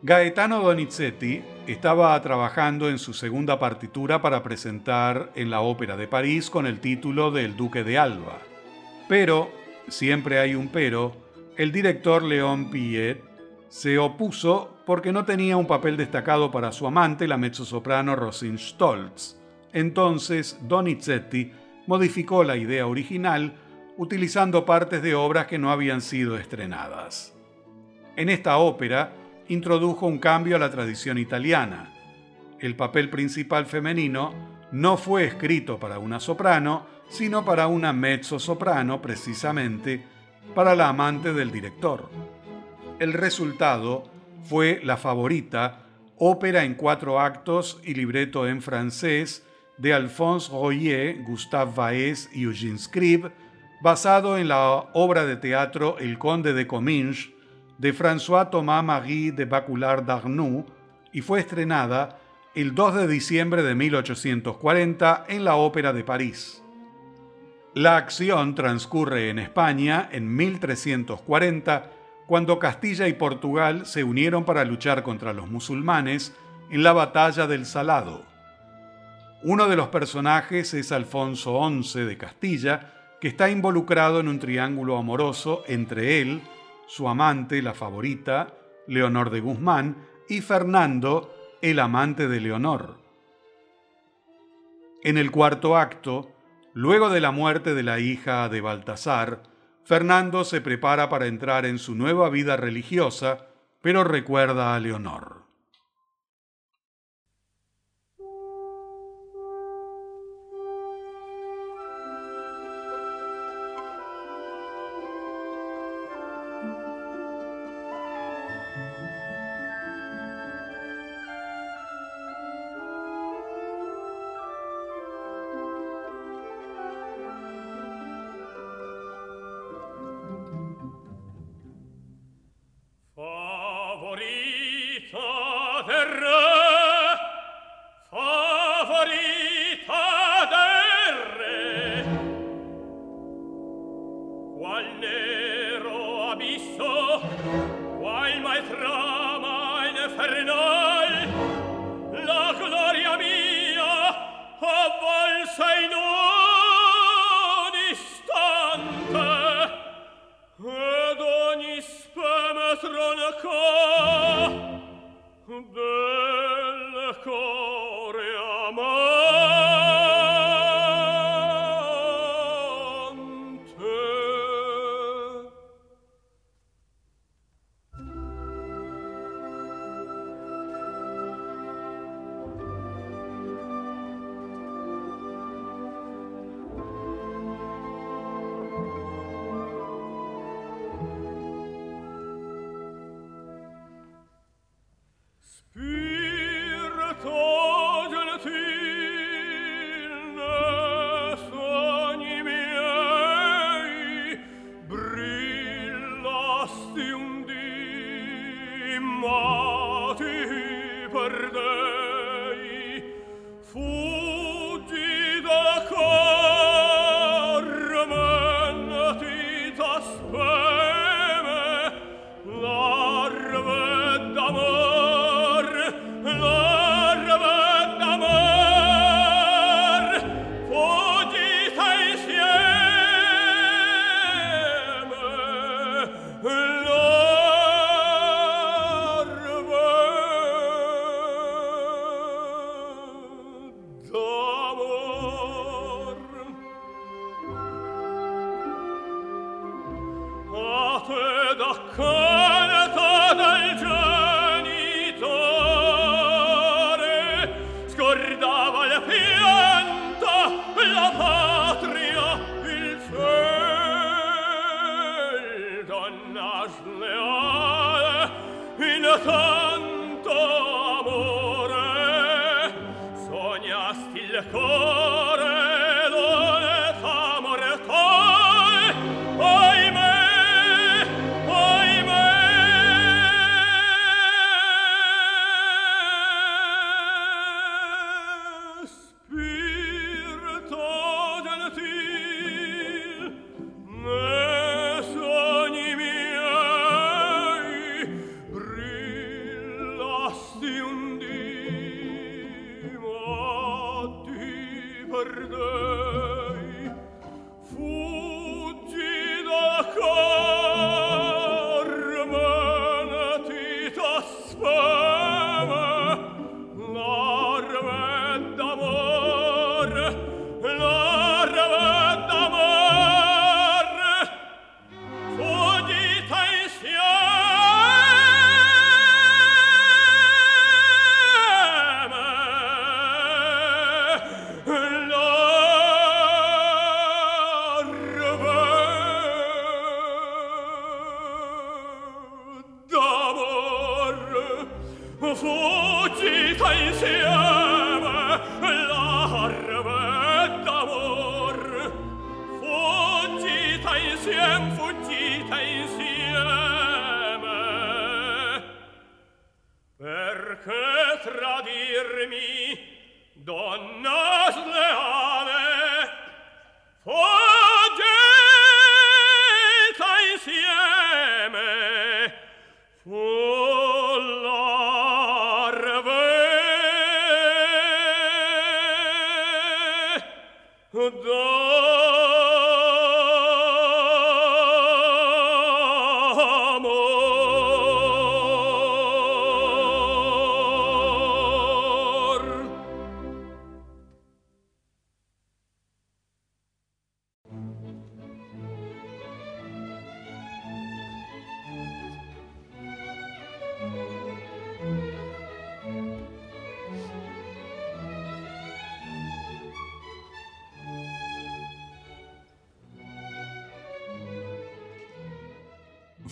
Gaetano Donizetti estaba trabajando en su segunda partitura para presentar en la Ópera de París con el título de El Duque de Alba. Pero, siempre hay un pero, el director León Piet se opuso porque no tenía un papel destacado para su amante, la mezzosoprano Rosine Stoltz. Entonces, Donizetti modificó la idea original utilizando partes de obras que no habían sido estrenadas. En esta ópera introdujo un cambio a la tradición italiana. El papel principal femenino no fue escrito para una soprano, sino para una mezzo-soprano, precisamente para la amante del director. El resultado fue La Favorita, ópera en cuatro actos y libreto en francés de Alphonse Royer, Gustave Vaez y Eugene Scribe, basado en la obra de teatro El Conde de Comminges de François Thomas Marie de Baculard d'Arnoux y fue estrenada el 2 de diciembre de 1840 en la Ópera de París. La acción transcurre en España en 1340, cuando Castilla y Portugal se unieron para luchar contra los musulmanes en la batalla del Salado. Uno de los personajes es Alfonso XI de Castilla, que está involucrado en un triángulo amoroso entre él, su amante, la favorita, Leonor de Guzmán, y Fernando, el amante de Leonor. En el cuarto acto, luego de la muerte de la hija de Baltasar, Fernando se prepara para entrar en su nueva vida religiosa, pero recuerda a Leonor.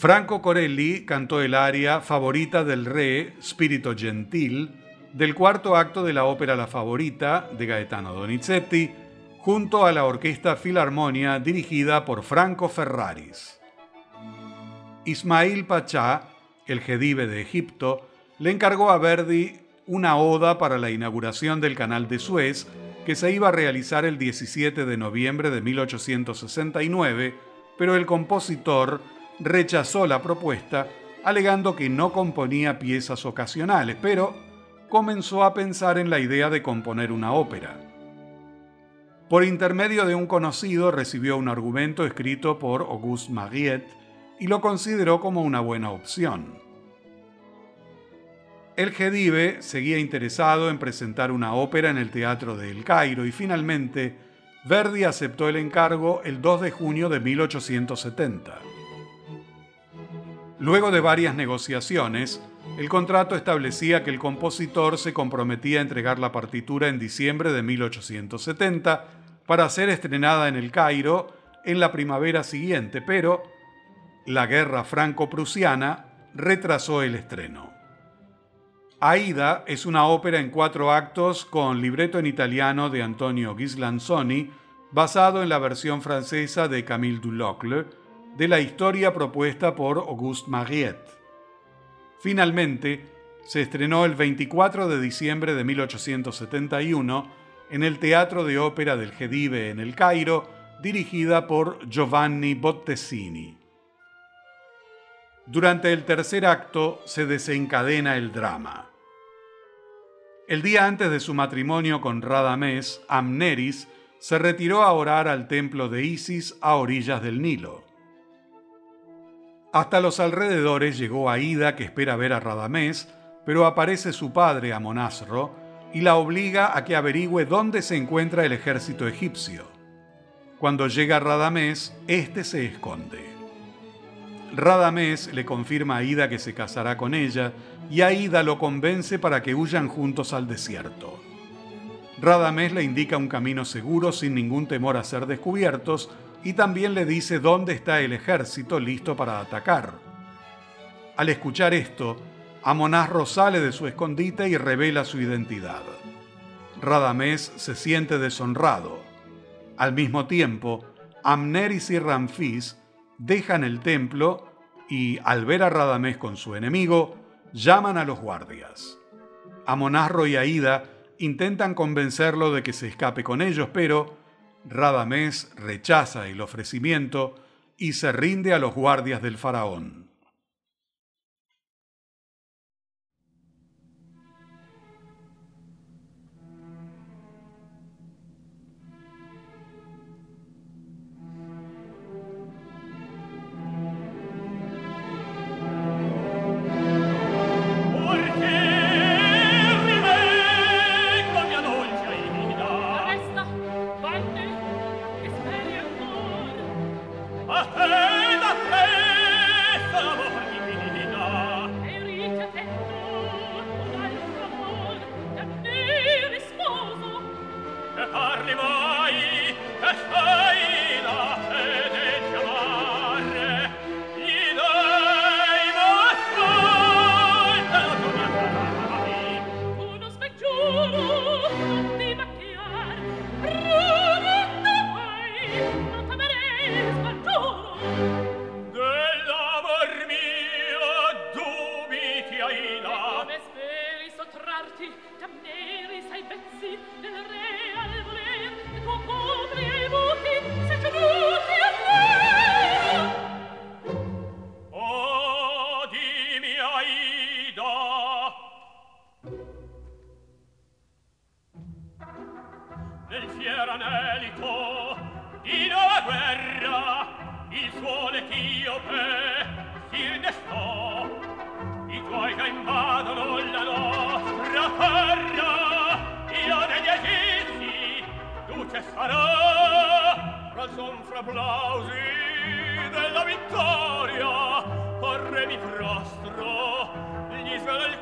Franco Corelli cantó el aria favorita del re, Spirito Gentil, del cuarto acto de la ópera La Favorita de Gaetano Donizetti, junto a la Orquesta Filarmonia dirigida por Franco Ferraris. Ismail Pachá, el jedive de Egipto, le encargó a Verdi una oda para la inauguración del Canal de Suez que se iba a realizar el 17 de noviembre de 1869, pero el compositor rechazó la propuesta alegando que no componía piezas ocasionales, pero comenzó a pensar en la idea de componer una ópera. Por intermedio de un conocido recibió un argumento escrito por Auguste Mariette y lo consideró como una buena opción. El Gedive seguía interesado en presentar una ópera en el Teatro de El Cairo y finalmente Verdi aceptó el encargo el 2 de junio de 1870. Luego de varias negociaciones, el contrato establecía que el compositor se comprometía a entregar la partitura en diciembre de 1870 para ser estrenada en el Cairo en la primavera siguiente, pero la guerra franco-prusiana retrasó el estreno. Aida es una ópera en cuatro actos con libreto en italiano de Antonio Ghislanzoni, basado en la versión francesa de Camille Dulocle, de la historia propuesta por Auguste Mariette. Finalmente, se estrenó el 24 de diciembre de 1871 en el Teatro de Ópera del Gedive en el Cairo, dirigida por Giovanni Bottesini. Durante el tercer acto se desencadena el drama. El día antes de su matrimonio con Radamés, Amneris se retiró a orar al templo de Isis a orillas del Nilo. Hasta los alrededores llegó Aida, que espera ver a Radamés, pero aparece su padre, Amonasro, y la obliga a que averigüe dónde se encuentra el ejército egipcio. Cuando llega Radamés, éste se esconde. Radamés le confirma a Aida que se casará con ella y Aida lo convence para que huyan juntos al desierto. Radamés le indica un camino seguro sin ningún temor a ser descubiertos y también le dice dónde está el ejército listo para atacar. Al escuchar esto, Amonasro sale de su escondite y revela su identidad. Radamés se siente deshonrado. Al mismo tiempo, Amneris y Ramfis dejan el templo y, al ver a Radamés con su enemigo, llaman a los guardias. Amonasro y Aida intentan convencerlo de que se escape con ellos, pero Radamés rechaza el ofrecimiento y se rinde a los guardias del faraón.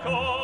cor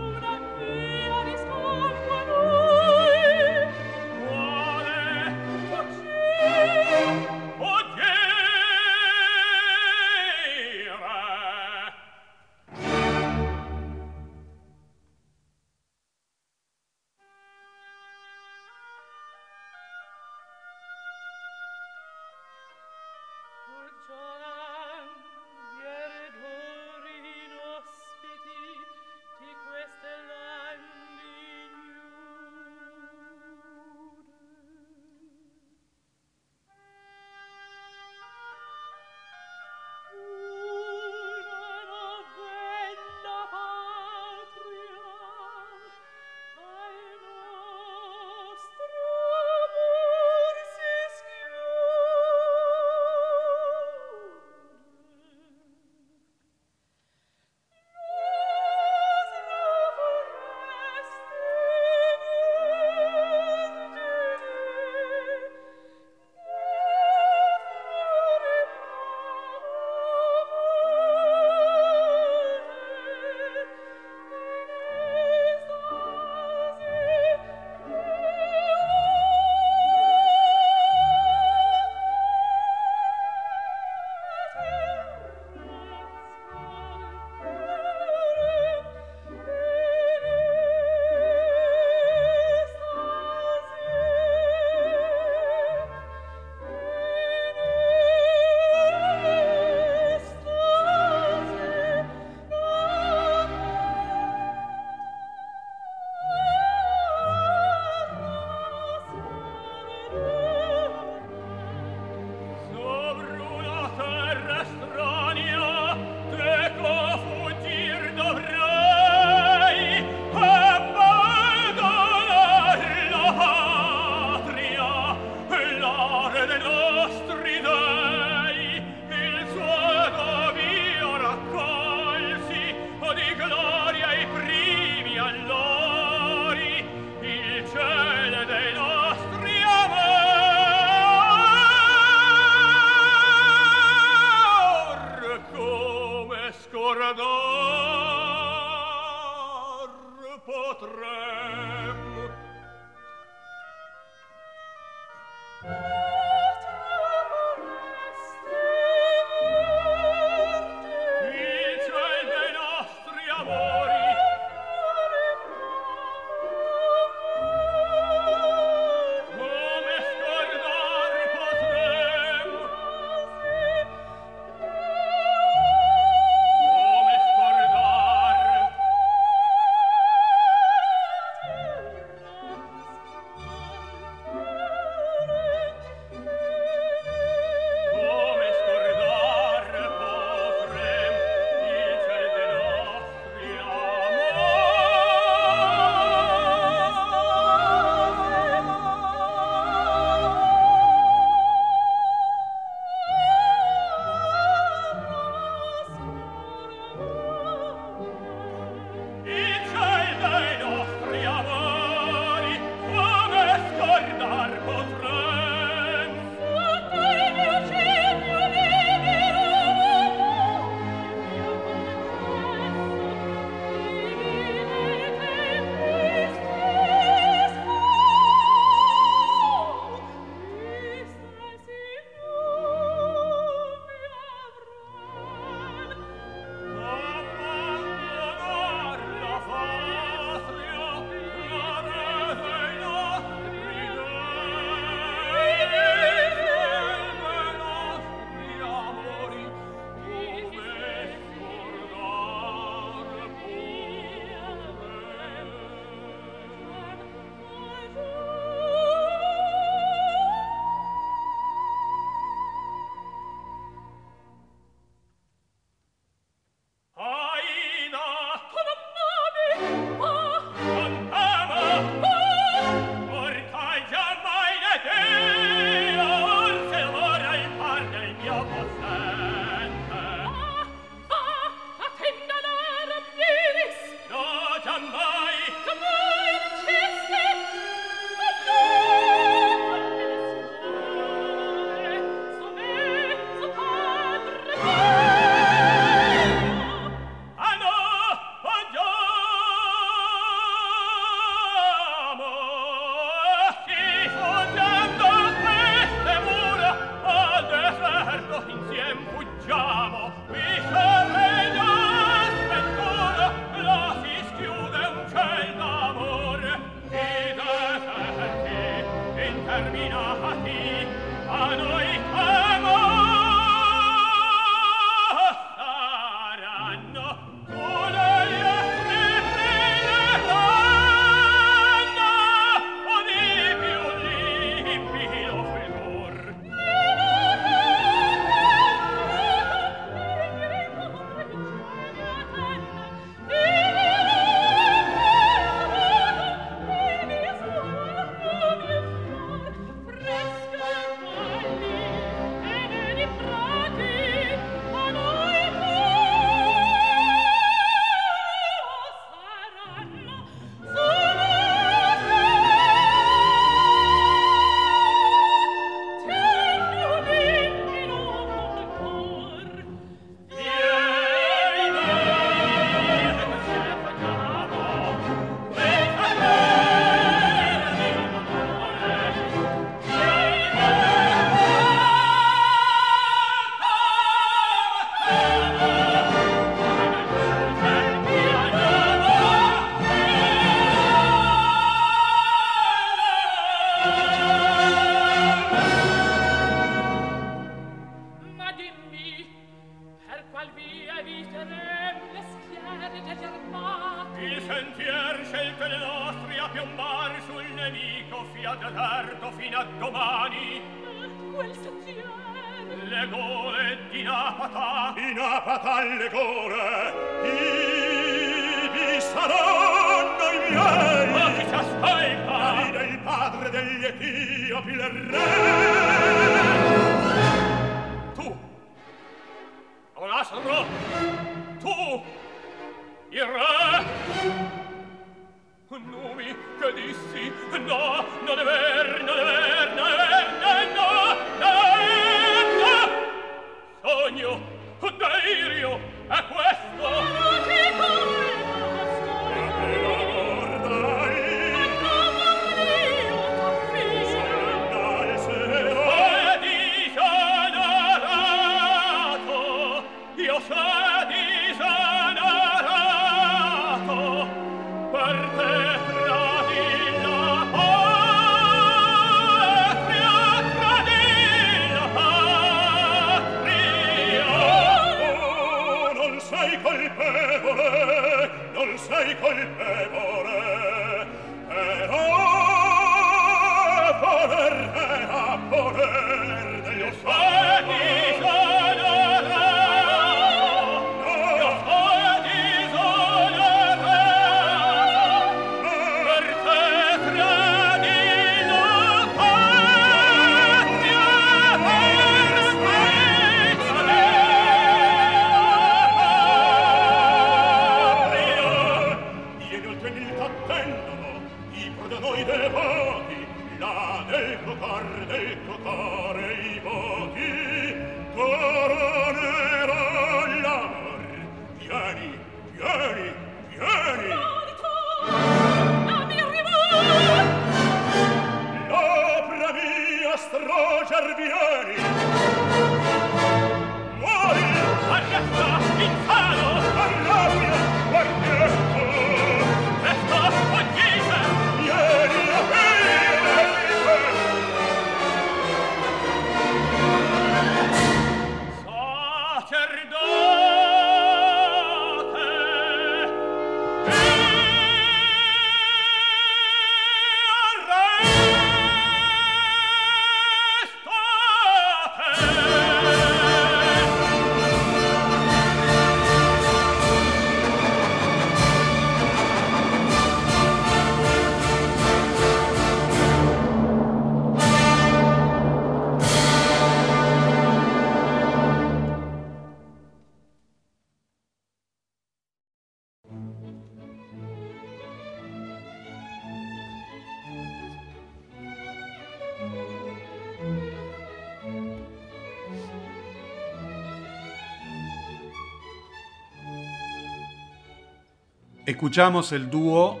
Escuchamos el dúo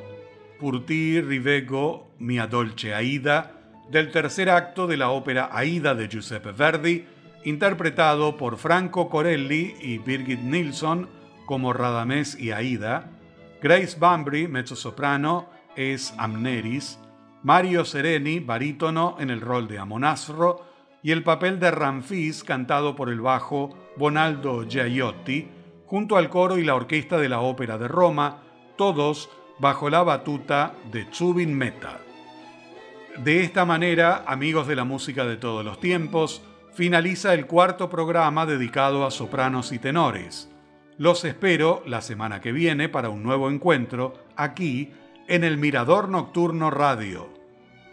Purti Riveco Mia Dolce Aida del tercer acto de la ópera Aida de Giuseppe Verdi, interpretado por Franco Corelli y Birgit Nilsson como Radamés y Aida, Grace Bambry, mezzosoprano, es Amneris, Mario Sereni, barítono en el rol de Amonasro, y el papel de Ramfis cantado por el bajo Bonaldo Giaiotti, junto al coro y la orquesta de la Ópera de Roma, todos bajo la batuta de Zubin Meta. De esta manera, amigos de la música de todos los tiempos, finaliza el cuarto programa dedicado a sopranos y tenores. Los espero la semana que viene para un nuevo encuentro aquí en el Mirador Nocturno Radio.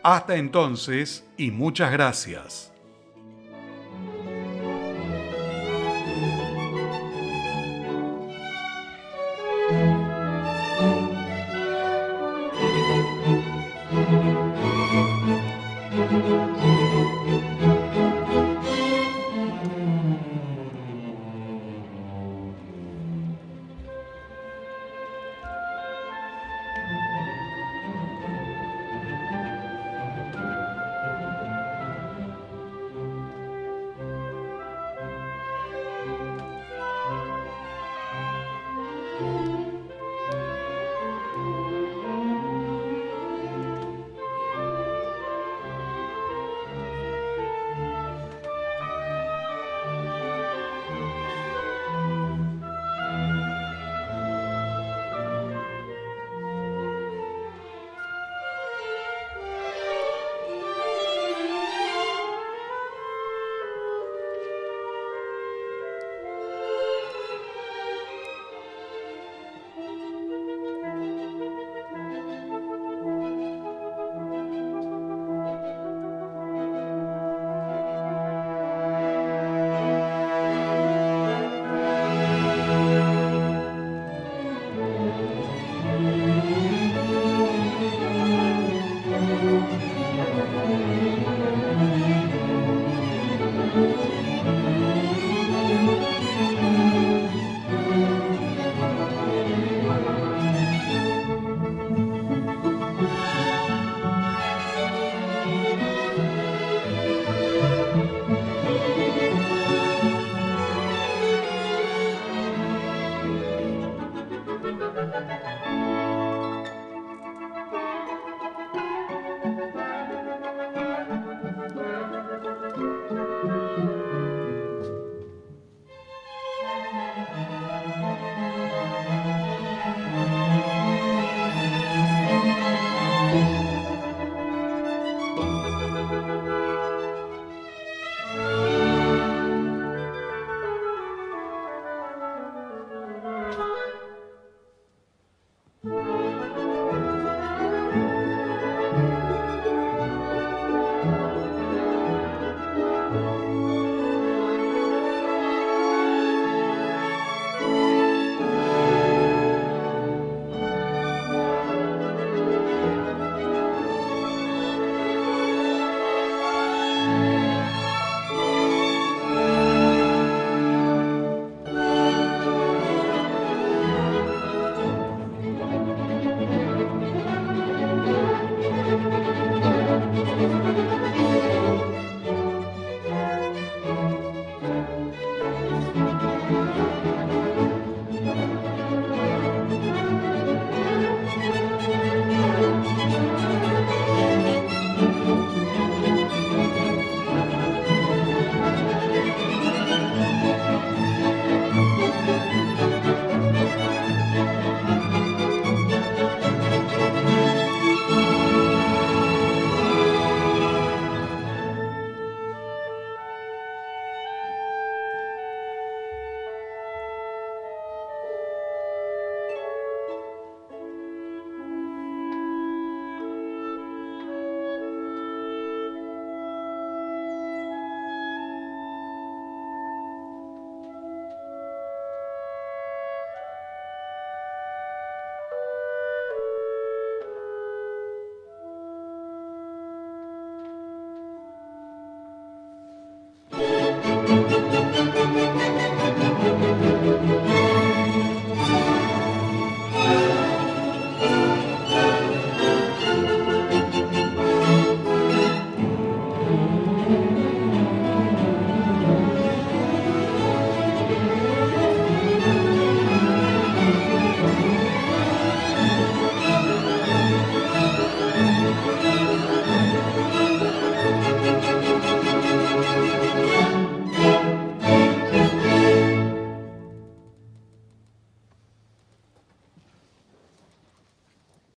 Hasta entonces y muchas gracias.